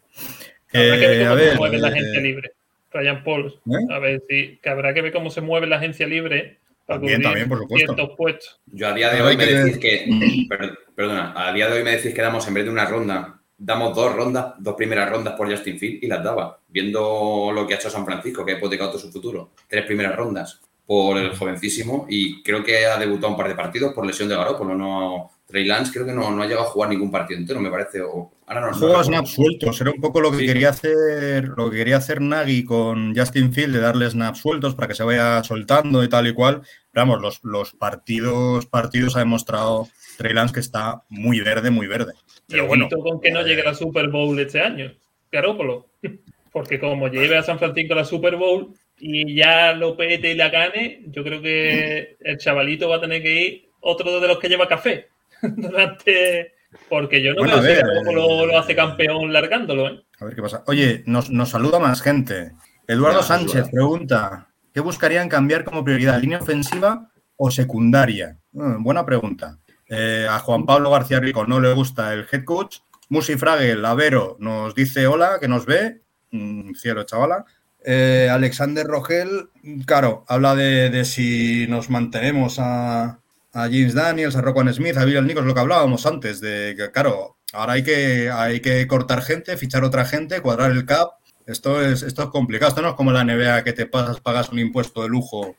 Habrá que ver Eh, cómo a se ver, mueve la eh, agencia libre. Ryan Pauls. ¿Eh? A ver si que habrá que ver cómo se mueve la agencia libre para También, también, por supuesto. ciertos puestos. Yo a día de hoy me decís que. per- Perdona, a día de hoy me decís que damos en vez de una ronda, damos dos rondas, dos primeras rondas por Justin Field y las daba. Viendo lo que ha hecho San Francisco, que ha hipotecado todo su futuro. Tres primeras rondas por el jovencísimo y creo que ha debutado un par de partidos por lesión de Garoppolo. No, Trey Lance creo que no, no ha llegado a jugar ningún partido entero, me parece. O, ahora no, recuerdo. snaps sueltos, era un poco lo que Sí. quería hacer, lo que quería hacer Nagy con Justin Field, de darle snaps sueltos para que se vaya soltando y tal y cual. Pero vamos, los, los partidos, partidos ha demostrado Trey Lance que está muy verde, muy verde. Y Pero bueno, con que no llegue a la Super Bowl este año, Garópolo. Porque como lleve a San Francisco a la Super Bowl y ya lo pete y la gane, yo creo que el chavalito va a tener que ir otro de los que lleva café. Durante. Porque yo no Bueno, veo si ver, Garoppolo eh, lo hace campeón largándolo, ¿eh? a ver qué pasa. Oye, nos, nos saluda más gente. Eduardo Ya, Sánchez pregunta, ¿qué buscarían cambiar como prioridad, línea ofensiva o secundaria? Mm, buena pregunta. Eh, a Juan Pablo García Rico no le gusta el head coach. Musi Fragel, Avero, nos dice hola, que nos ve. Mm, cielo, chavala. Eh, Alexander Rogel, claro, habla de, de si nos mantenemos a, a James Daniels, a Roquan Smith, a Bill Nichols, lo que hablábamos antes, de que, claro, ahora hay que, hay que cortar gente, fichar otra gente, cuadrar el cap. Esto es, esto es complicado. Esto no es como la NBA que te pasas, pagas un impuesto de lujo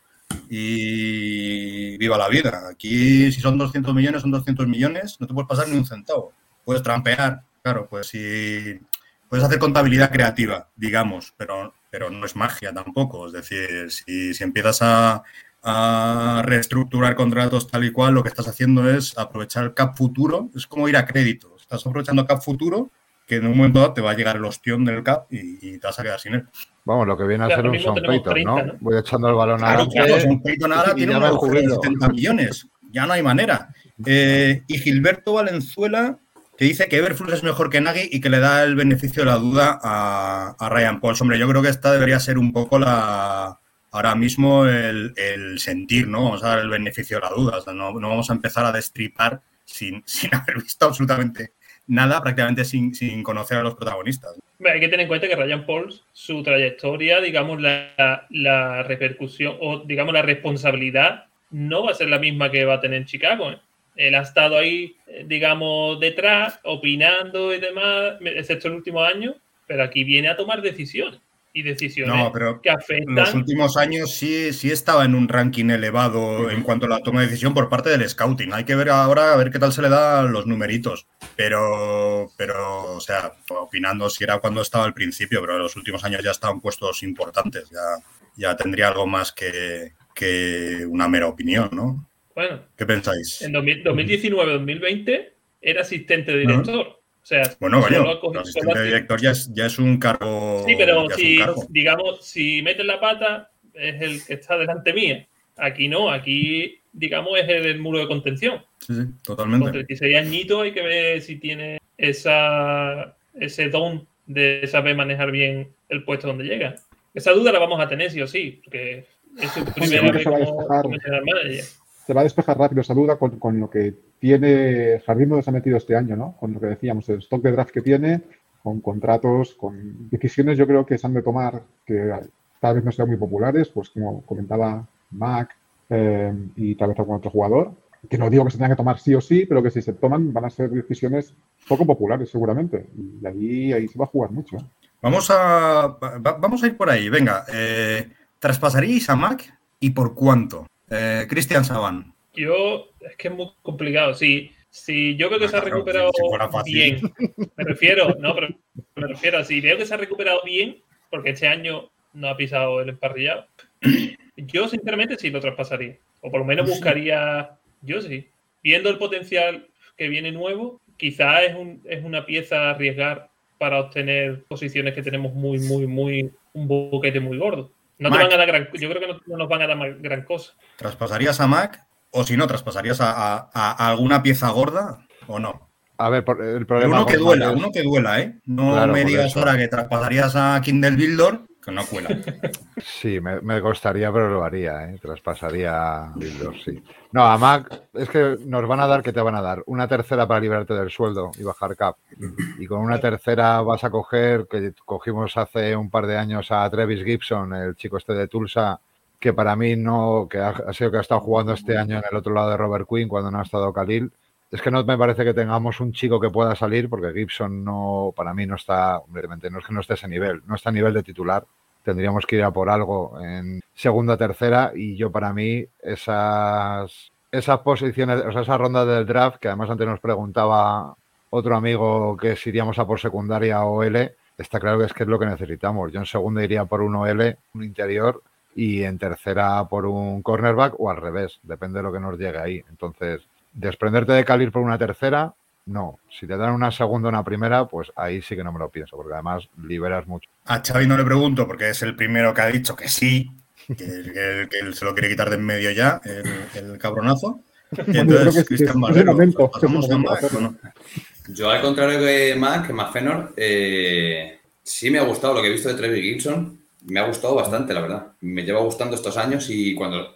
y viva la vida. Aquí, si son 200 millones, son 200 millones, no te puedes pasar ni un centavo. Puedes trampear, claro, pues si puedes hacer contabilidad creativa, digamos, pero, pero no es magia tampoco. Es decir, si, si empiezas a, reestructurar contratos tal y cual, lo que estás haciendo es aprovechar el cap futuro. Es como ir a crédito. Estás aprovechando cap futuro que en un momento dado te va a llegar el ostión del cap y, y te vas a quedar sin él. Vamos, lo que viene a Claro, ser un Son 30, ¿no? ¿no? Voy echando el balón Claro, adelante. claro, Son Payton ahora tiene un agujero de jubilo. 70 millones. Ya no hay manera. Eh, y Gilberto Valenzuela, que dice que Everflux es mejor que Nagy y que le da el beneficio de la duda a, a Ryan Pauls. Hombre, yo creo que esta debería ser un poco la ahora mismo el, el sentir, ¿no? Vamos a dar el beneficio de la duda. O sea, no, no vamos a empezar a destripar sin, sin haber visto absolutamente nada, prácticamente sin, sin conocer a los protagonistas. Hay que tener en cuenta que Ryan Pauls, su trayectoria, digamos, la, la repercusión o, digamos, la responsabilidad no va a ser la misma que va a tener en Chicago. ¿eh? Él ha estado ahí, eh, digamos, detrás, opinando y demás, excepto el último año, pero aquí viene a tomar decisiones y decisiones No, pero que los últimos años sí, sí estaba en un ranking elevado en cuanto a la toma de decisión por parte del scouting. Hay que ver ahora a ver qué tal se le da los numeritos. Pero, pero, o sea, opinando si era cuando estaba al principio, pero en los últimos años ya estaban puestos importantes. Ya, ya tendría algo más que, que una mera opinión, ¿no? Bueno, ¿Qué pensáis? en 2000 2019-2020 era asistente de director. O sea, Bueno, cogido- asistente de director ya es, ya es un cargo. Sí, pero si, digamos, si metes la pata, es el que está delante mía. Aquí no, aquí, digamos, es el, el muro de contención. Sí, sí, Con totalmente. 36 añitos hay que ver si tiene esa, ese don de saber manejar bien el puesto donde llega. Esa duda la vamos a tener sí o sí, porque es su primera vez se va a como, despejar. como general manager. Se va a despejar rápido esa duda con, lo que tiene Jardín donde se ha metido este año, ¿no? Con lo que decíamos, el stock de draft que tiene, con contratos, con decisiones yo creo que se han de tomar que tal vez no sean muy populares, pues como comentaba Mac, eh, y tal vez algún otro jugador. Que no digo que se tengan que tomar sí o sí, pero que si se toman van a ser decisiones poco populares seguramente. Y ahí, ahí se va a jugar mucho. ¿eh? Vamos a, va- vamos a ir por ahí. Venga, eh, ¿traspasaríais a Mac y por cuánto? Eh, Cristian Saban. Yo, es que es muy complicado. Si, yo creo que se ha Claro, recuperado si bien, me refiero, no, pero me refiero a si veo que se ha recuperado bien, porque este año no ha pisado el emparrillado, yo sinceramente sí lo traspasaría. O por lo menos buscaría, yo sí. Viendo el potencial que viene nuevo, quizás es, un, es una pieza a arriesgar para obtener posiciones que tenemos muy, muy, muy, un boquete muy gordo. No te van a dar gran, yo creo que no, no nos van a dar gran cosa. ¿Traspasarías a Mac? O si no, ¿traspasarías a, a- a- a alguna pieza gorda o no? A ver, el problema. Uno que duela, uno que duela, ¿eh? No Claro, me digas ahora que traspasarías a Kindle Builder, que no cuela. Sí, me, me costaría, pero lo haría, ¿eh? Traspasaría Builder, sí. No, a Mac es que nos van a dar, ¿qué te van a dar? Una tercera para librarte del sueldo y bajar cap. Y con una tercera vas a coger, que cogimos hace un par de años a Travis Gibson, el chico este de Tulsa, que para mí no, que ha, ha sido que ha estado jugando este año en el otro lado de Robert Quinn cuando no ha estado Khalil. Es que no me parece que tengamos un chico que pueda salir, porque Gibson no, para mí no está, obviamente no es que no esté ese nivel, no está a nivel de titular tendríamos que ir a por algo en segunda, tercera y yo para mí esas, esas posiciones, o sea, esa ronda del draft, que además antes nos preguntaba otro amigo que si iríamos a por secundaria o L, está claro que es que es lo que necesitamos. Yo en segunda iría por un OL, un interior, y en tercera por un cornerback o al revés, depende de lo que nos llegue ahí. Entonces, desprenderte de Calir por una tercera, no. Si te dan una segunda o una primera, pues ahí sí que no me lo pienso, porque además liberas mucho. A Xavi no le pregunto porque es el primero que ha dicho que sí, que, que- que él se lo quiere quitar de en medio ya, el, el cabronazo. Y entonces, que Cristian es el Barbero, momento, es el ¿pasamos a momento de Mac hacerlo. o no? Yo, al contrario que Mac, que McFenor, eh, sí me ha gustado lo que he visto de Trevi Gibson. Me ha gustado bastante, la verdad. Me lleva gustando estos años y cuando.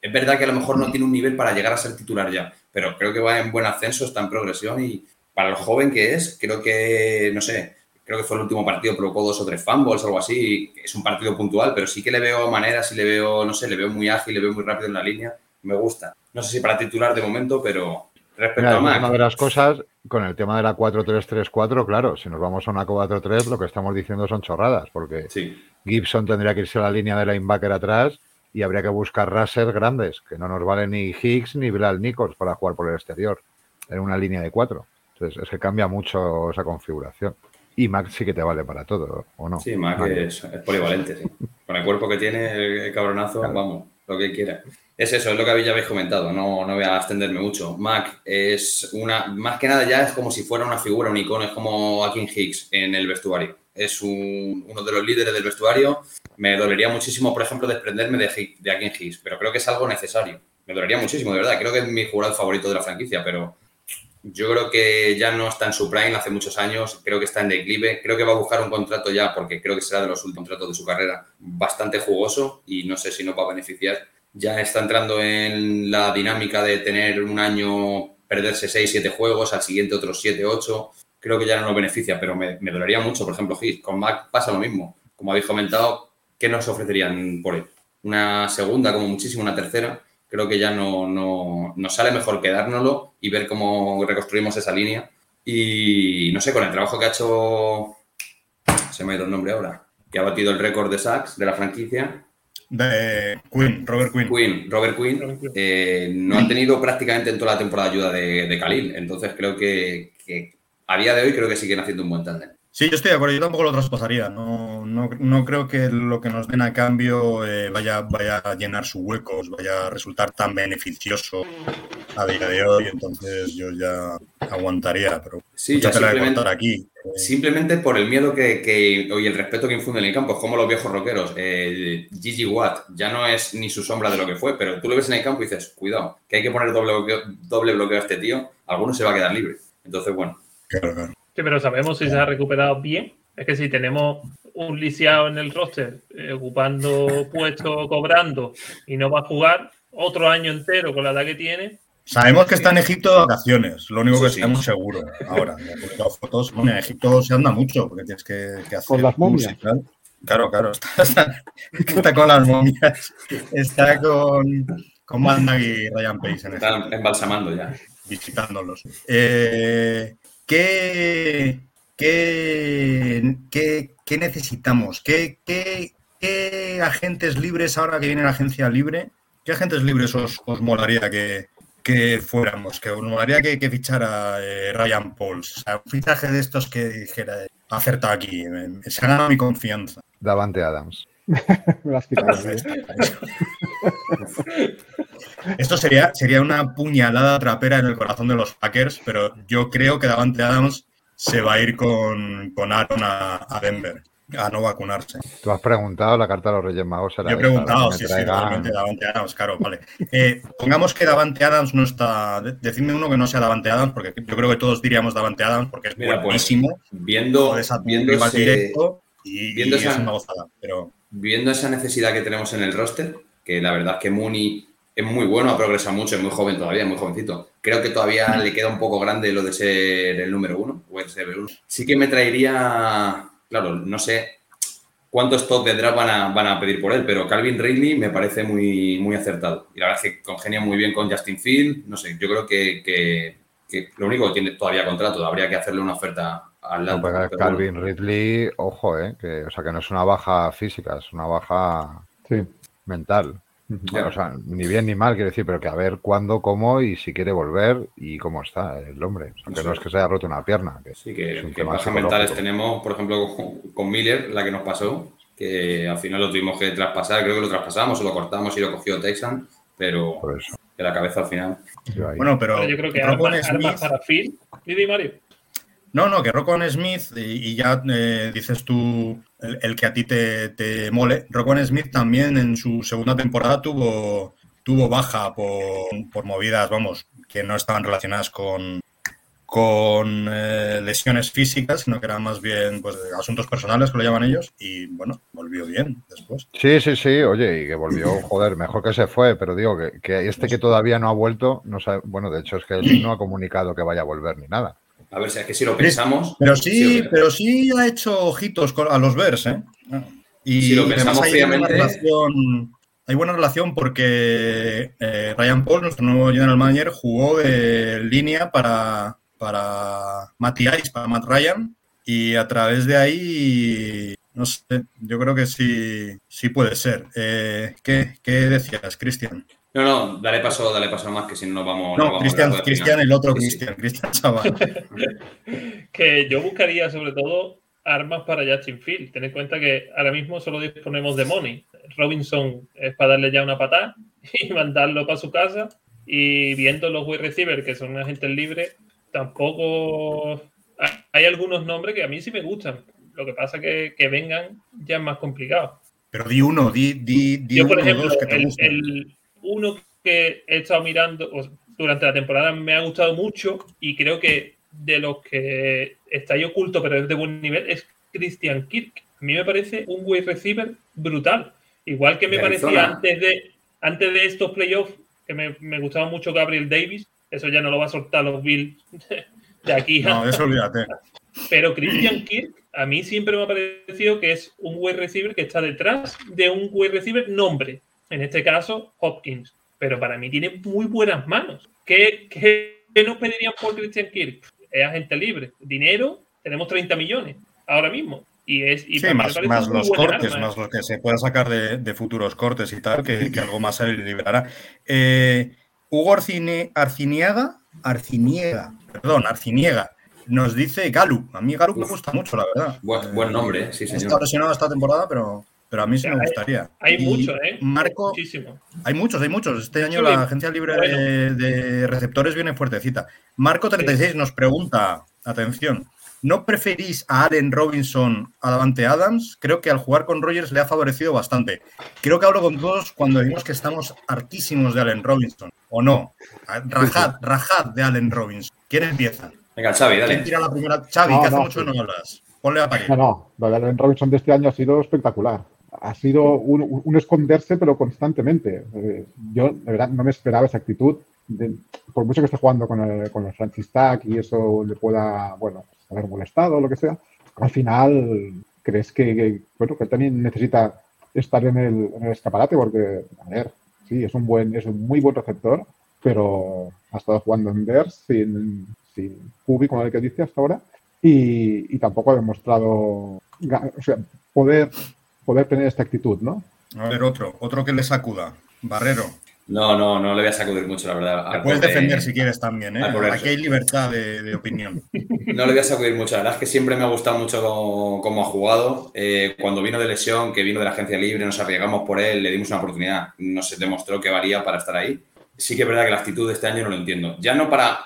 Es verdad que a lo mejor no tiene un nivel para llegar a ser titular ya, pero creo que va en buen ascenso, está en progresión y para lo joven que es, creo que, no sé, creo que fue el último partido, provocó dos o tres fumbles, algo así. Es un partido puntual, pero sí que le veo maneras y le veo, no sé, le veo muy ágil, le veo muy rápido en la línea. Me gusta. No sé si para titular de momento, pero respecto Mira, a Mac. una de las cosas, con el tema de la 4-3-3-4, claro, si nos vamos a una 4-3, lo que estamos diciendo son chorradas, porque Sí. Gibson tendría que irse a la línea de linebacker atrás y habría que buscar rushers grandes, que no nos vale ni Higgs ni Bilal Nichols para jugar por el exterior, en una línea de 4. Entonces, es que cambia mucho esa configuración. Y Mac sí que te vale para todo, ¿o no? Sí, Mac es, es polivalente, sí. Con el cuerpo que tiene, el, cabronazo, vamos, lo que quiera. Es eso, es lo que ya habéis comentado, no, no voy a extenderme mucho. Mac es una, más que nada ya es como si fuera una figura, un icono, es como Akin Hicks en el vestuario. Es un- uno de los líderes del vestuario. Me dolería muchísimo, por ejemplo, desprenderme de, de Akin Hicks, pero creo que es algo necesario. Me dolería muchísimo, de verdad. Creo que es mi jugador favorito de la franquicia, pero yo creo que ya no está en su prime hace muchos años, creo que está en declive, creo que va a buscar un contrato ya, porque creo que será de los últimos contratos de su carrera, bastante jugoso y no sé si nos va a beneficiar. Ya está entrando en la dinámica de tener un año, perderse 6, 7 juegos, al siguiente otros 7, 8. Creo que ya no nos beneficia, pero me, me dolería mucho, por ejemplo, Hit. Con Mac pasa lo mismo. Como habéis comentado, ¿qué nos ofrecerían por él? Una segunda, como muchísimo, una tercera creo que ya no, no nos sale mejor quedárnoslo y ver cómo reconstruimos esa línea. Y no sé, con el trabajo que ha hecho, se me ha ido el nombre ahora, que ha batido el récord de sacks de la franquicia, De Quinn, Robert Quinn. Quinn, Robert Quinn, eh, no han tenido prácticamente en toda la temporada ayuda de, de Khalil. Entonces creo que, que a día de hoy creo que siguen haciendo un buen tándem. Sí, yo estoy de acuerdo, yo tampoco lo traspasaría. No, no, no creo que lo que nos den a cambio eh, vaya, vaya a llenar sus huecos, vaya a resultar tan beneficioso a día de hoy. Entonces yo ya aguantaría, pero Sí, ya de simplemente- cortar aquí. Eh, Simplemente por el miedo que, que- y el respeto que infunde en el campo, es como los viejos rockeros. Gigi Watt ya no es ni su sombra de lo que fue, pero tú lo ves en el campo y dices, cuidado, que hay que poner doble bloqueo, doble bloqueo a este tío, alguno se va a quedar libre. Entonces, bueno, claro, claro. Sí, pero sabemos si se ha recuperado bien. Es que si tenemos un lisiado en el roster eh, ocupando puesto, cobrando y no va a jugar otro año entero con la edad que tiene, Sabemos que está en Egipto de vacaciones, lo único que sí. sabemos seguro. Ahora, me he publicado fotos. Bueno, en Egipto se anda mucho porque tienes que, que hacer Con las momias. y. Claro, claro, está, está- está con las momias, está con, ¿Cómo anda aquí Ryan Pace en este? Están embalsamando ya. visitándolos. Eh, ¿qué, qué, qué- qué necesitamos? ¿Qué, qué- qué agentes libres ahora que viene la agencia libre? ¿Qué agentes libres os, os molaría que, que fuéramos? Que os molaría que, que fichara eh, Ryan Pauls. O sea, un fichaje de estos que dijera, acerta aquí, me- se ha ganado mi confianza. Davante Adams. Me lo has quitado, ¿eh? Esto sería, sería una puñalada trapera en el corazón de los Packers, pero yo creo que Davante Adams se va a ir con, con Aaron a, a Denver a no vacunarse. Tú has preguntado, la carta de los Reyes Magos Yo he preguntado, sí, sí, totalmente Davante Adams, claro, vale. Eh, pongamos que Davante Adams no está. de- Decidme uno que no sea Davante Adams, porque yo creo que todos diríamos Davante Adams porque es Mira, pues, buenísimo. Tu viendo, directo y, viendo y esa- es una gozada. Pero viendo esa necesidad que tenemos en el roster, que la verdad es que Mooney es muy bueno, ha progresado mucho, es muy joven todavía, muy jovencito. Creo que todavía le queda un poco grande lo de ser el número uno, o el ser el uno. Sí que me traería, claro, no sé cuántos top de draft van a, van a pedir por él, pero Calvin Ridley me parece muy, muy acertado. Y la verdad es que congenia muy bien con Justin Field, no sé, yo creo que, que- que lo único que tiene todavía contrato, habría que hacerle una oferta al No, bueno. Calvin Ridley, ojo, eh, que, o sea, que no es una baja física, es una baja Sí. mental. O sea, ni bien ni mal, quiero decir, pero que a ver cuándo, cómo y si quiere volver y cómo está el hombre. O sea, que Eso no es. que se haya roto una pierna. Que Sí, es que, un que tema bajas mentales tenemos, por ejemplo, con, con Miller, la que nos pasó, que al final lo tuvimos que traspasar, creo que lo traspasamos o lo cortamos y lo cogió Texan, pero Por eso. de la cabeza al final. bueno, pero Pero yo creo que armas, armas para Phil. Didi Mario. No, no, que Roquan Smith, y, y ya eh, dices tú el, el que a ti te, te mole, Roquan Smith también en su segunda temporada tuvo, tuvo baja por, por movidas, vamos, que no estaban relacionadas con, con eh, lesiones físicas, sino que eran más bien pues, asuntos personales, que lo llaman ellos, y bueno, volvió bien después. Sí, sí, sí, oye, y que volvió, joder, mejor que se fue, pero digo que, que este que todavía no ha vuelto, no sabe, bueno, de hecho es que él no ha comunicado que vaya a volver ni nada. A ver si es que si lo pensamos. Pero si sí, lo- pero sí ha hecho ojitos a los Bears, ¿eh? Y Si lo pensamos hay buena relación, hay buena relación porque eh, Ryan Paul, nuestro nuevo general manager, jugó de línea para, para Matty Ice, para Matt Ryan, y a través de ahí, no sé, yo creo que sí, sí puede ser. Eh, ¿qué, qué decías, Cristian? No, no, dale paso, dale paso más, que si no nos vamos. nos No, vamos Cristian, el otro Sí, sí. Cristian, Cristian Chaval. Que yo buscaría sobre todo armas para Justin Field. Ten en cuenta que ahora mismo solo disponemos de money. Robinson es para darle ya una patada y mandarlo para su casa. Y viendo los wide receivers que son agentes libres, tampoco ha- hay algunos nombres que a mí sí me gustan. Lo que pasa que que vengan ya es más complicado. Pero di uno, di, di, di Yo, por uno o ejemplo, dos que te el, gusten. el uno que he estado mirando durante la temporada me ha gustado mucho y creo que de los que está ahí oculto pero es de buen nivel es Christian Kirk. A mí me parece un wide receiver brutal. Igual que me parecía antes de, antes de estos playoffs, que me, me gustaba mucho Gabriel Davis. Eso ya no lo va a soltar los Bills de aquí No, eso olvídate. pero Christian Kirk, a mí siempre me ha parecido que es un wide receiver que está detrás de un wide receiver nombre. En este caso, Hopkins. Pero para mí tiene muy buenas manos. ¿Qué, qué, qué nos pedirían por Christian Kirk? Es agente libre. Dinero, tenemos 30 millones ahora mismo. Y es y Sí, más, más los cortes, arma, ¿eh? más lo que se pueda sacar de, de futuros cortes y tal, que, que algo más se liberará. Eh, Hugo Arcine- Arciniega, Arciniega, perdón, Arciniega, nos dice Galu. A mí Galu me gusta mucho, la verdad. Buen, buen nombre, ¿eh? sí, Está señor. lesionado esta temporada, pero, pero a mí sí me Hay- gustaría. Hay Y muchos, ¿eh? Marco, Muchísimo. hay muchos, hay muchos. Este año la agencia libre Bueno. de, de receptores viene fuertecita. Marco 36 nos pregunta, atención, ¿no preferís a Allen Robinson a Davante Adams? Creo que al jugar con Rogers le ha favorecido bastante. Creo que hablo con todos cuando decimos que estamos hartísimos de Allen Robinson, ¿o no? Rajad, rajad de Allen Robinson. ¿Quién empieza? Venga, Xavi, ¿Quién dale. tira la primera? Xavi, No, que hace no, mucho sí. no hablas. Ponle a parir. No, no, lo de Allen Robinson de este año ha sido espectacular. Ha sido un, un esconderse, pero constantemente. Eh, yo, de verdad, no me esperaba esa actitud. de- por mucho que esté jugando con el, con el Francis Tack y eso le pueda, bueno, haber molestado o lo que sea, al final crees que, que, bueno, que él también necesita estar en el, en el escaparate porque, a ver, sí, es un buen, es un muy buen receptor, pero ha estado jugando en Bears sin, sin Kubi, como el que dice hasta ahora, y, y tampoco ha demostrado o sea, poder, poder tener esta actitud, ¿no? A ver, otro, otro que le sacuda. Barrero. No, no, no le voy a sacudir mucho, la verdad. Te puedes pobre- defender si quieres también, ¿eh? Aquí hay libertad de, de opinión. No le voy a sacudir mucho. La verdad es que siempre me ha gustado mucho cómo, cómo ha jugado. Eh, cuando vino de lesión, que vino de la agencia libre, nos arriesgamos por él, le dimos una oportunidad. No se demostró que valía para estar ahí. Sí que es verdad que la actitud de este año no lo entiendo. Ya no para...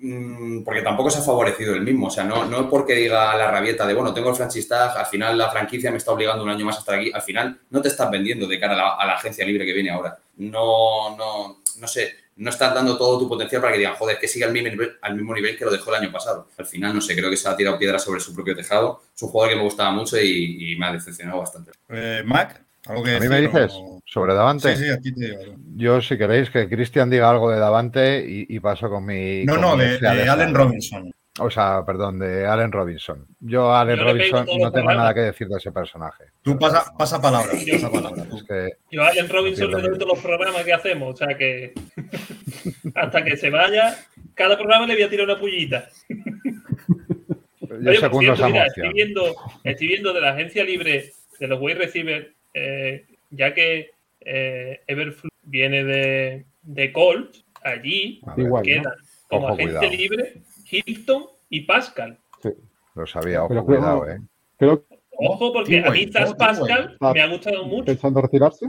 mm, Porque tampoco se ha favorecido el mismo. O sea, no, no porque diga la rabieta de, bueno, tengo el franchise tag, al final la franquicia me está obligando un año más a estar aquí. Al final no te estás vendiendo de cara a la, agencia libre que viene ahora. No, no, no sé, no estás dando todo tu potencial para que digan, joder, que siga al mismo, nivel, al mismo nivel que lo dejó el año pasado. Al final, no sé, creo que se ha tirado piedra sobre su propio tejado. Es un jugador que me gustaba mucho y, y me ha decepcionado bastante. Eh, Mac, ¿algo que ¿A mí me dices o- sobre Davante? Sí, sí, a ti te digo. Yo, si queréis, que Cristian diga algo de Davante y, y paso con mi. No, con no, mi de, de. Allen Robinson. O sea, perdón, de Allen Robinson. Yo, Allen Yo Robinson, no tengo nada que decir de ese personaje. Tú pasa, pasa palabra, Yo- pasa palabra. Es que Yo a Allen Robinson le doy todos los programas que hacemos, o sea que hasta que se vaya, cada programa le voy a tirar una pullita. yo Oye, segundo cierto, esa mira, estoy viendo, estoy viendo de la agencia libre de los wide receivers, eh, ya que eh, Everflow viene de, de Colts, allí A ver, Igual, ¿no? quedan como Ojo, agente cuidado. libre Hilton y Pascal. Lo sabía, ojo, Pero creo- cuidado, ¿eh? Creo que Ojo, porque a mí oh, Pascal me ha gustado mucho. pensando retirarse.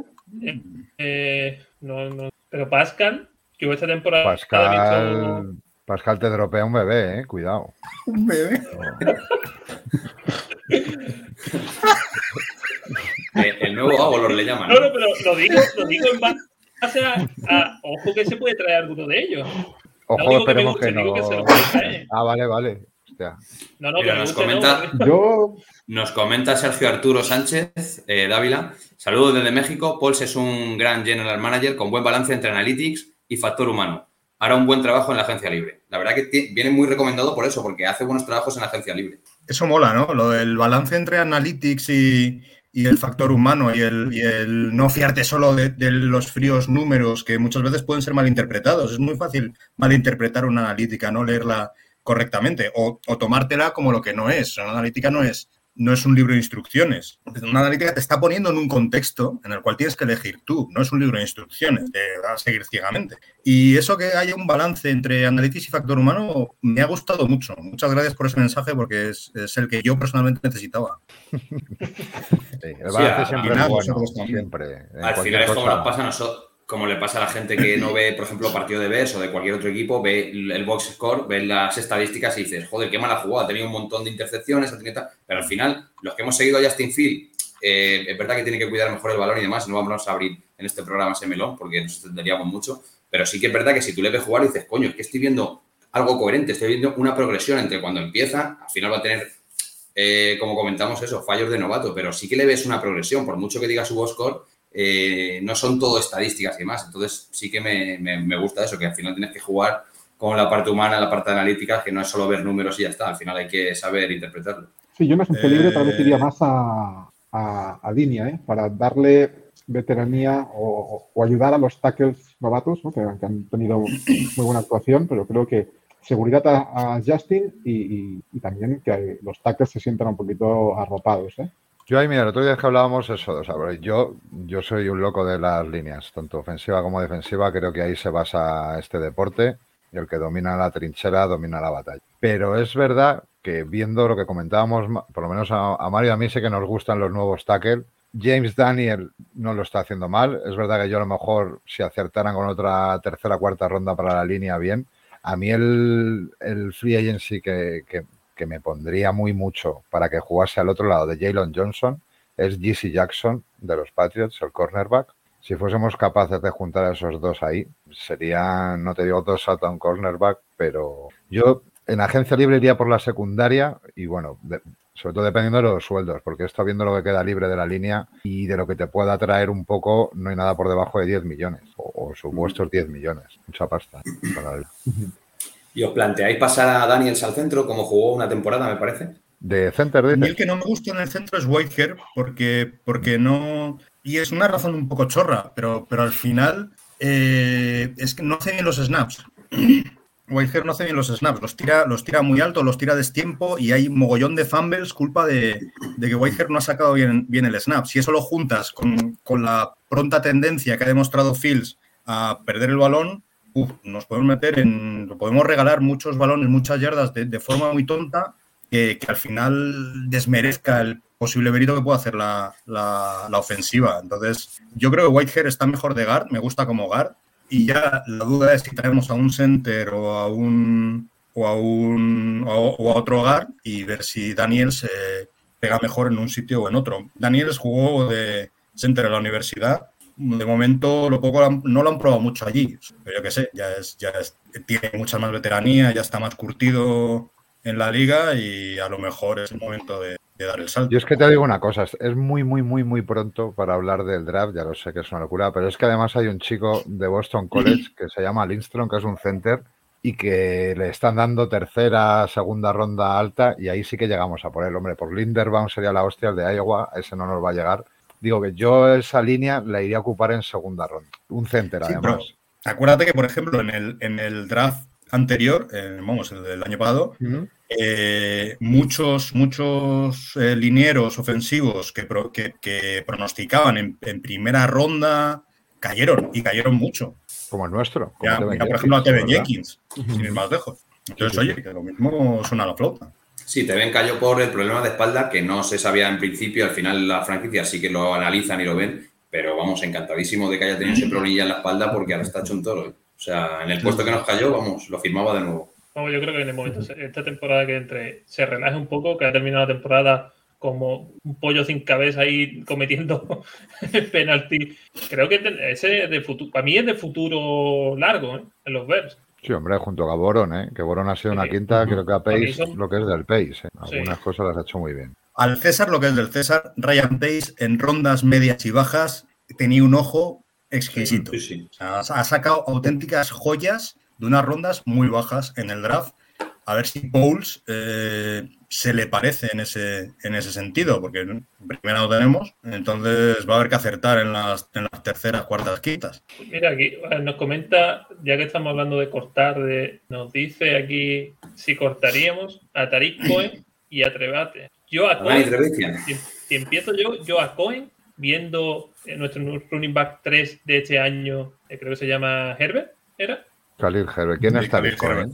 Eh, no, no, pero Pascal, yo esta temporada visto- Pascal, Pascal te dropea un bebé, ¿eh? Cuidado. Un bebé. El nuevo Agolor le llaman. No, no, pero lo digo, lo digo en base a, a- ojo que se puede traer alguno de ellos. Ojo, que me esperemos guste, que digo que se no. lo. Ah, vale, vale. Hostia. No, no, Mira, nos guste, comenta- no, Yo, Nos comenta Sergio Arturo Sánchez eh, Dávila. Saludos desde México. Pauls es un gran general manager con buen balance entre analytics y factor humano. Hará un buen trabajo en la agencia libre. La verdad que viene muy recomendado por eso, porque hace buenos trabajos en la agencia libre. Eso mola, ¿no? Lo del balance entre analytics y, y el factor humano y el, y el no fiarte solo de, los fríos números que muchas veces pueden ser malinterpretados. Es muy fácil malinterpretar una analítica, no leerla correctamente o, o tomártela como lo que no es. Una analítica no es, no es un libro de instrucciones. Una analítica te está poniendo en un contexto en el cual tienes que elegir tú. No es un libro de instrucciones, te va a seguir ciegamente. Y eso que haya un balance entre analytics y factor humano me ha gustado mucho. Muchas gracias por ese mensaje porque es, es el que yo personalmente necesitaba. Sí, el balance al siempre bueno. Siempre. Al final es como nos pasa a nosotros, como le pasa a la gente que no ve, por ejemplo, partido de BES o de cualquier otro equipo, ve el box score, ve las estadísticas y dices, joder, qué mala jugada, ha tenido un montón de intercepciones, ha. Pero al final, los que hemos seguido a Justin Field, eh, es verdad que tiene que cuidar mejor el balón y demás, no vamos a abrir en este programa ese melón porque nos extenderíamos mucho, pero sí que es verdad que si tú le ves jugar dices, coño, es que estoy viendo algo coherente, estoy viendo una progresión entre cuando empieza, al final va a tener, eh, como comentamos eso, fallos de novato, pero sí que le ves una progresión, por mucho que diga su box score, eh, no son todo estadísticas y demás. Entonces sí que me, me- me gusta eso, que al final tienes que jugar con la parte humana, la parte analítica, que no es solo ver números y ya está. Al final hay que saber interpretarlo. sí, yo en agencia libre tal vez Eh. iría más a, a, a línea, ¿eh? para darle veteranía o, o ayudar a los tackles novatos, ¿no? que, que han tenido muy buena actuación, pero creo que seguridad a, a Justin y, y- y también que los tackles se sientan un poquito arropados. ¿eh? Yo ahí, mira, el otro día que hablábamos eso, o sea, yo, yo soy un loco de las líneas, tanto ofensiva como defensiva, creo que ahí se basa este deporte y el que domina la trinchera domina la batalla. Pero es verdad que viendo lo que comentábamos, por lo menos a, a Mario a mí sé que nos gustan los nuevos tackle. James Daniel no lo está haciendo mal. Es verdad que yo a lo mejor si acertaran con otra tercera cuarta ronda para la línea, bien. A mí el, el free agency que, que me pondría muy mucho para que jugase al otro lado de Jalen Johnson es GC Jackson de los Patriots, el cornerback. Si fuésemos capaces de juntar a esos dos ahí, serían, no te digo dos a un cornerback, pero yo en agencia libre iría por la secundaria y bueno, sobre todo dependiendo de los sueldos, porque estado viendo lo que queda libre de la línea y de lo que te pueda traer un poco, no hay nada por debajo de 10 millones o, o supuestos 10 millones. Mucha pasta. para el- ¿Y os planteáis pasar a Daniels al centro, como jugó una temporada, me parece? De center, A mí el que no me gusta en el centro es Whitehair porque, porque no, Y es una razón un poco chorra, pero, pero al final eh, es que no hace bien los snaps. Whitehair no hace bien los snaps, los tira, los tira muy alto, los tira destiempo y hay mogollón de fumbles culpa de, de que Whitehair no ha sacado bien, bien, el snap. Si eso lo juntas con, con, la pronta tendencia que ha demostrado Fields a perder el balón, uf, nos podemos meter en. podemos regalar muchos balones, muchas yardas de, de forma muy tonta que, que, al final desmerezca el posible mérito que pueda hacer la, la, la, ofensiva. Entonces, yo creo que Whitehair está mejor de guard, me gusta como guard. Y ya la duda es si traemos a un center o a un o a un o a otro hogar y ver si Daniel se pega mejor en un sitio o en otro. Daniels jugó de center en la universidad. De momento lo poco no lo han probado mucho allí. Pero yo qué sé, ya es, ya es, tiene mucha más veteranía, ya está más curtido en la liga y a lo mejor es el momento de, de, dar el salto. Yo es que te digo una cosa, es muy, muy, muy, muy pronto para hablar del draft, ya lo sé que es una locura, pero es que además hay un chico de Boston College que se llama Lindstrom, que es un center y que le están dando tercera, segunda ronda alta y ahí sí que llegamos a por él. Hombre, por Linderbaum sería la hostia, el de Iowa, ese no nos va a llegar. Digo que yo esa línea la iría a ocupar en segunda ronda. Un center, sí, además. Pero, acuérdate que, por ejemplo, en el, en el draft anterior, eh, vamos, el del año pasado, uh -huh. eh, muchos, muchos eh, linieros ofensivos que, pro, que, que pronosticaban en, en, primera ronda cayeron y cayeron mucho. Como el nuestro. Como ya, mira, por ejemplo, a Tevin Jenkins, sin ir más lejos. Entonces, oye, que lo mismo suena a la flauta. Sí, Tevin cayó por el problema de espalda que no se sabía en principio. Al final, la franquicia sí que lo analizan y lo ven. Pero vamos, encantadísimo de que haya tenido ese problemilla en la espalda porque ahora está hecho un toro. ¿eh? O sea, en el puesto que nos cayó, vamos, lo firmaba de nuevo. Vamos, yo creo que en el momento, esta temporada que entre, se relaje un poco, que ha terminado la temporada como un pollo sin cabeza ahí cometiendo penalti. Creo que ese de futuro, para mí es de futuro largo, ¿eh? En los Bears. Sí, hombre, junto a Boron, ¿eh? que Boron ha sido una quinta, creo que a Pace son... lo que es del Pace. ¿eh? Algunas sí. cosas las ha hecho muy bien. Al César, lo que es del César, Ryan Pace en rondas medias y bajas tenía un ojo exquisito. Sí, sí. O sea, ha sacado auténticas joyas de unas rondas muy bajas en el draft. A ver si Pauls eh, se le parece en ese, en ese sentido, porque primero no tenemos, entonces va a haber que acertar en las, en las terceras, cuartas, quintas. Mira, aquí nos comenta, ya que estamos hablando de cortar, de, nos dice aquí si cortaríamos a Tariq Cohen y a Trebate. Yo a Cohen, si, si empiezo yo, yo a Cohen, viendo nuestro running back 3 de este año, eh, creo que se llama Herbert, ¿era? Khalil Herbert. ¿Quién es Tariq Cohen?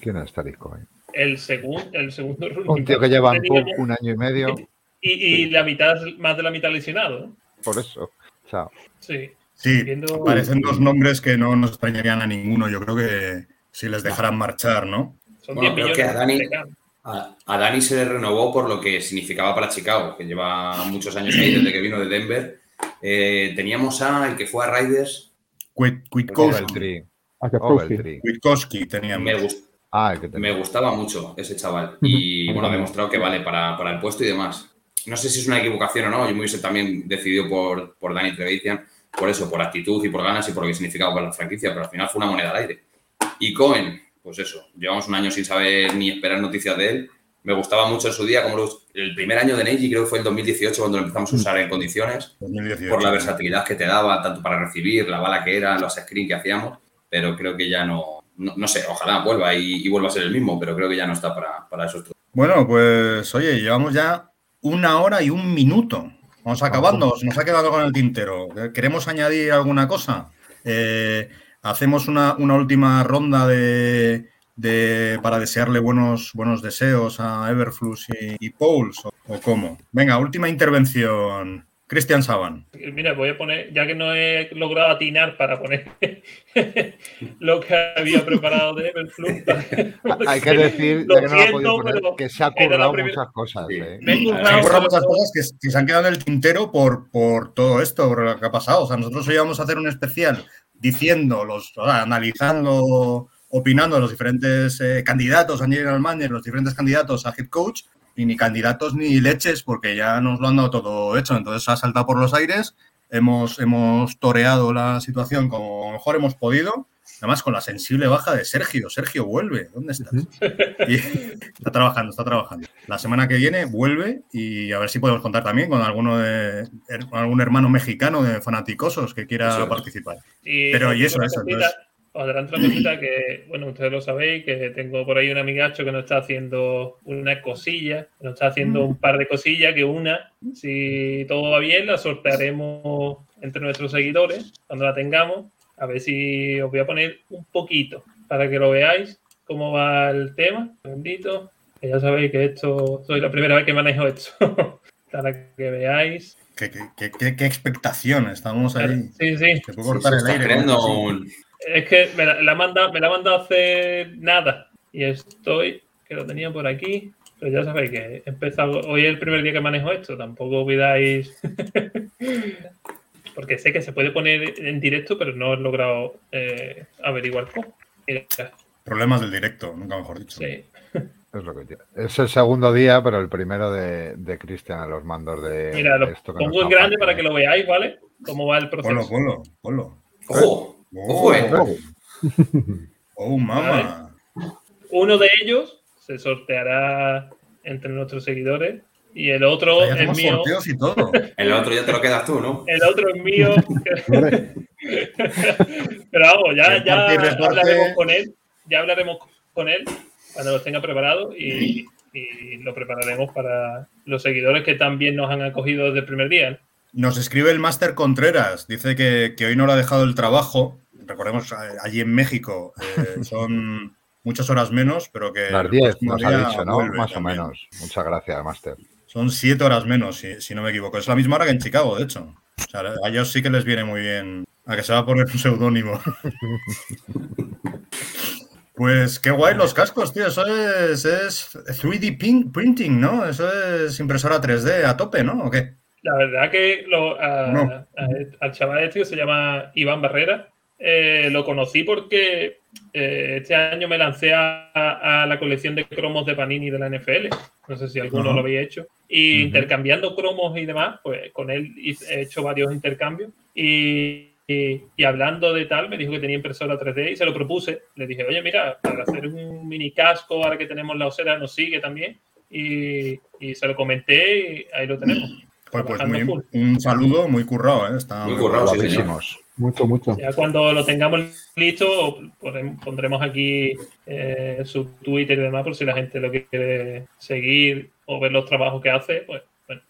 ¿Quién es Tariq Cohen? El, segun, el segundo Un tío que lleva un año y medio. Y, y, la mitad, más de la mitad lesionado. ¿no? Por eso. Chao. Sí. Sí, viendo... parecen dos nombres que no nos extrañarían a ninguno. Yo creo que si les dejaran marchar, ¿no? Son bueno, 10 creo que a Dani, de a, a, Dani se le renovó por lo que significaba para Chicago, que lleva muchos años ahí desde que vino de Denver. Eh, teníamos a el que fue a Raiders. Kwiatkowski. Kwiatkowski teníamos. Me, gust ah, me, gustaba mucho ese chaval. Y bueno, ha demostrado que vale para, para, el puesto y demás. No sé si es una equivocación o no. Yo me hubiese también decidido por, por Dani Trevitian, por eso, por actitud y por ganas y por lo que significaba para la franquicia, pero al final fue una moneda al aire. Y Cohen, pues eso, llevamos un año sin saber ni esperar noticias de él. Me gustaba mucho en su día, como los, el primer año de Neji, creo que fue el 2018 cuando lo empezamos a usar en condiciones, 2018, por la versatilidad que te daba, tanto para recibir, la bala que era, los screens que hacíamos, pero creo que ya no, no, no sé, ojalá vuelva y, y, vuelva a ser el mismo, pero creo que ya no está para, para esos Bueno, pues oye, llevamos ya una hora y un minuto. Vamos acabando, nos ha quedado con el tintero. ¿Queremos añadir alguna cosa? Eh, hacemos una, una última ronda de, de, para desearle buenos, buenos deseos a Everflux y, y Pauls o, o, cómo. Venga, última intervención. Cristian Saban. Mira, voy a poner, ya que no he logrado atinar para poner lo que había preparado de Everflux. Hay que decir, ya que no lo podido poner, que se ha currado muchas cosas. Sí. ¿eh? Se han currado muchas cosas que, que, se han quedado en el tintero por, por todo esto, por lo que ha pasado. O sea, nosotros hoy íbamos a hacer un especial diciendo, los, o sea, analizando, opinando los diferentes eh, candidatos a general manager, los diferentes candidatos a head coach, y ni candidatos ni leches, porque ya nos lo han dado todo hecho. Entonces ha saltado por los aires, hemos, hemos toreado la situación como mejor hemos podido Además, con la sensible baja de Sergio. Sergio, vuelve. ¿Dónde estás? Y está trabajando, está trabajando. La semana que viene vuelve y a ver si podemos contar también con alguno de con algún hermano mexicano de fanaticosos que quiera participar. Y Pero, y eso, eso, entonces- adelanto una cosita que, bueno, ustedes lo sabéis, que tengo por ahí un amigacho que nos está haciendo una cosilla, nos está haciendo un par de cosillas, que una, si todo va bien, la sortearemos entre nuestros seguidores cuando la tengamos. A ver si os voy a poner un poquito para que lo veáis cómo va el tema. Un segundito, que ya sabéis que esto, soy la primera vez que manejo esto. para que veáis. ¿Qué, qué, qué- qué- expectación? Estamos ahí. Sí, sí. Se puede cortar el aire. ¿no? un- Es que me la, la ha mandado, me la ha mandado hace nada. Y estoy, que lo tenía por aquí. Pero ya sabéis que he empezado, hoy es el primer día que manejo esto. Tampoco olvidáis. Porque sé que se puede poner en directo, pero no he logrado eh, averiguar cómo. Mira, Problemas del directo, nunca mejor dicho. sí. Es lo que. Es el segundo día, pero el primero de, de Cristian a los mandos de Mira, lo esto que pongo en grande para que lo veáis, ¿vale? Cómo va el proceso. Ponlo, ponlo, ponlo. ¡Ojo! ¡Ojo, eh! Oh, Oh, mamá. Uno de ellos se sorteará entre nuestros seguidores y el otro Ya es mío. sorteos y todo. El otro ya te lo quedas tú, ¿no? El otro es mío. Pero vamos, ya, ya hablaremos con él. Ya hablaremos con él cuando lo tenga preparado y, y lo prepararemos para los seguidores que también nos han acogido desde el primer día. ¿no? Nos escribe el Máster Contreras. Dice que, que hoy no le ha dejado el trabajo. Recordemos, allí en México eh, son muchas horas menos, pero que. Las el 10 próximo nos ha dicho, ¿no? Más o menos. Muchas gracias, Master. Son siete horas menos, si, si no me equivoco. Es la misma hora que en Chicago, de hecho. O sea, a ellos sí que les viene muy bien. A que se va a poner un seudónimo. Pues qué guay los cascos, tío. Eso es, es 3D pin- printing, ¿no? Eso es impresora 3D a tope, ¿no? ¿O qué? La verdad que lo- a- No. a- al chaval este que se llama Iván Barrera, eh, lo conocí porque eh, este año me lancé a, a la colección de cromos de Panini de la NFL. No sé si alguno lo había hecho. Y intercambiando cromos y demás, pues con él he hecho varios intercambios. Y, y- y hablando de tal, me dijo que tenía impresora 3D y se lo propuse. Le dije, oye, mira, para hacer un mini casco, ahora que tenemos la osera, nos sigue también. Y, y se lo comenté y ahí lo tenemos. Pues, pues muy- un saludo muy currado, ¿eh? Está Muy currado, sí, señor. Mucho, mucho. Ya cuando lo tengamos listo, pondremos aquí eh, su Twitter y demás por si la gente lo quiere seguir o ver los trabajos que hace, pues bueno,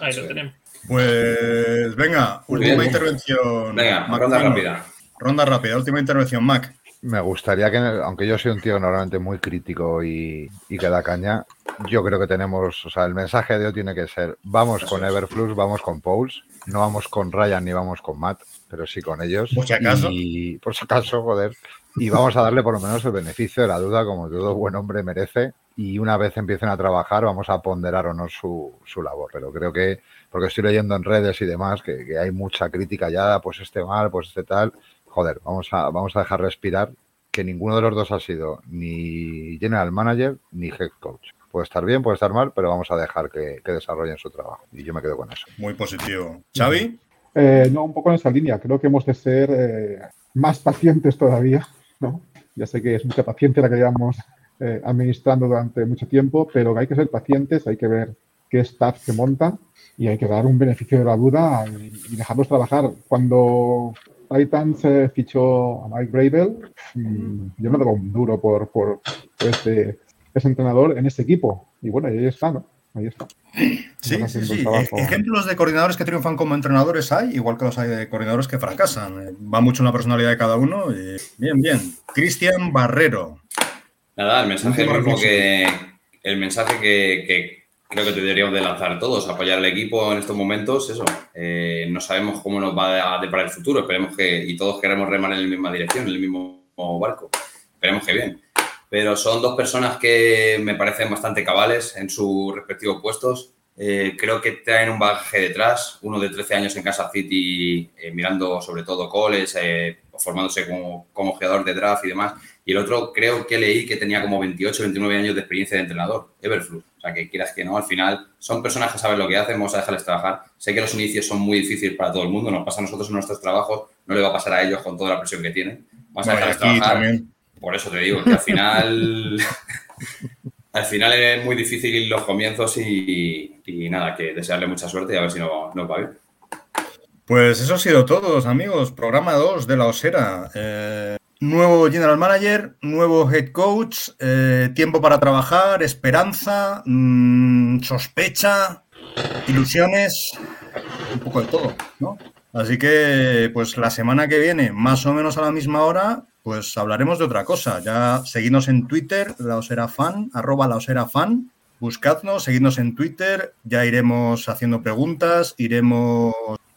ahí lo tenemos. Pues venga, última bien. intervención. Venga, Mac ronda rápida. Ronda rápida, última intervención, Mac. Me gustaría que, aunque yo soy un tío normalmente muy crítico y, y que da caña, yo creo que tenemos, o sea, el mensaje de hoy tiene que ser, vamos con Everflux, vamos con Pauls, no vamos con Ryan ni vamos con Matt, pero sí con ellos. Por si acaso. Y por si acaso, joder. Y vamos a darle por lo menos el beneficio de la duda, como todo buen hombre merece. Y una vez empiecen a trabajar, vamos a ponderar o no su, su labor. Pero creo que, porque estoy leyendo en redes y demás, que, que hay mucha crítica ya, pues este mal, pues este tal. Joder, vamos a, vamos a dejar respirar que ninguno de los dos ha sido ni general manager ni head coach. Puede estar bien, puede estar mal, pero vamos a dejar que, que desarrollen su trabajo. Y yo me quedo con eso. Muy positivo. Xavi, Eh, no, un poco en esa línea. Creo que hemos de ser eh, más pacientes todavía, ¿no? Ya sé que es mucha paciencia la que llevamos eh, administrando durante mucho tiempo, pero hay que ser pacientes, hay que ver qué staff se monta y hay que dar un beneficio de la duda y, y dejarlos trabajar. Cuando Titans eh, fichó a Mike Bravel, mm, yo no daba un duro por, por, por este, ese entrenador en ese equipo. Y bueno, y ahí está, ¿no? Ahí está. sí, sí, sí. Ejemplos de coordinadores que triunfan como entrenadores hay, igual que los hay de coordinadores que fracasan. Eh, Va mucho en la personalidad de cada uno. y bien, bien. Cristian Barrero. Nada, el mensaje reflexión. que el mensaje que, que creo que deberíamos de lanzar todos, apoyar al equipo en estos momentos, eso. Eh, no sabemos cómo nos va a deparar el futuro, esperemos que, y todos queremos remar en la misma dirección, en el mismo barco. Esperemos que bien. Pero son dos personas que me parecen bastante cabales en sus respectivos puestos. Eh, creo que traen un bagaje detrás, uno de 13 años en Kansas City, eh, mirando sobre todo coles, eh, formándose como, como jugador de draft y demás. Y el otro creo que leí que tenía como 28, 29 años de experiencia de entrenador, Everflux. O sea, que quieras que no, al final son personas que saben lo que hacen, vamos a dejarles trabajar. Sé que los inicios son muy difíciles para todo el mundo, nos pasa a nosotros en nuestros trabajos, no le va a pasar a ellos con toda la presión que tienen. vas a dejarles trabajar. también. Por eso te digo que al final. al final es muy difícil los comienzos y, y nada, que desearle mucha suerte y a ver si no- nos va bien. Pues eso ha sido todo, amigos. Programa 2 de la Osera. Eh, nuevo General Manager, nuevo Head Coach, eh, tiempo para trabajar, esperanza, mm, sospecha, ilusiones, un poco de todo, ¿no? Así que, pues la semana que viene, más o menos a la misma hora, pues hablaremos de otra cosa. Ya seguidnos en Twitter, la Osera Fan, arroba la Osera Fan. Buscadnos, seguidnos en Twitter, ya iremos haciendo preguntas, iremos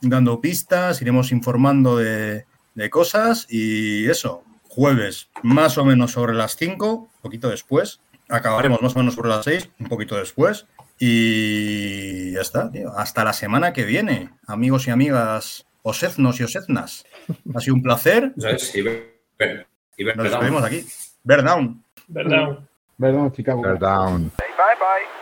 dando pistas, iremos informando de, de cosas y eso, jueves más o menos sobre las 5, un poquito después, acabaremos más o menos sobre las 6, un poquito después y ya está, tío. Hasta la semana que viene, amigos y amigas, osednos y osednas. Ha sido un placer, Eso es, y ver, y ver- nos despedimos aquí. Bear down. ¿Verdad? Perdón, Chicago. Bear down. Bye bye.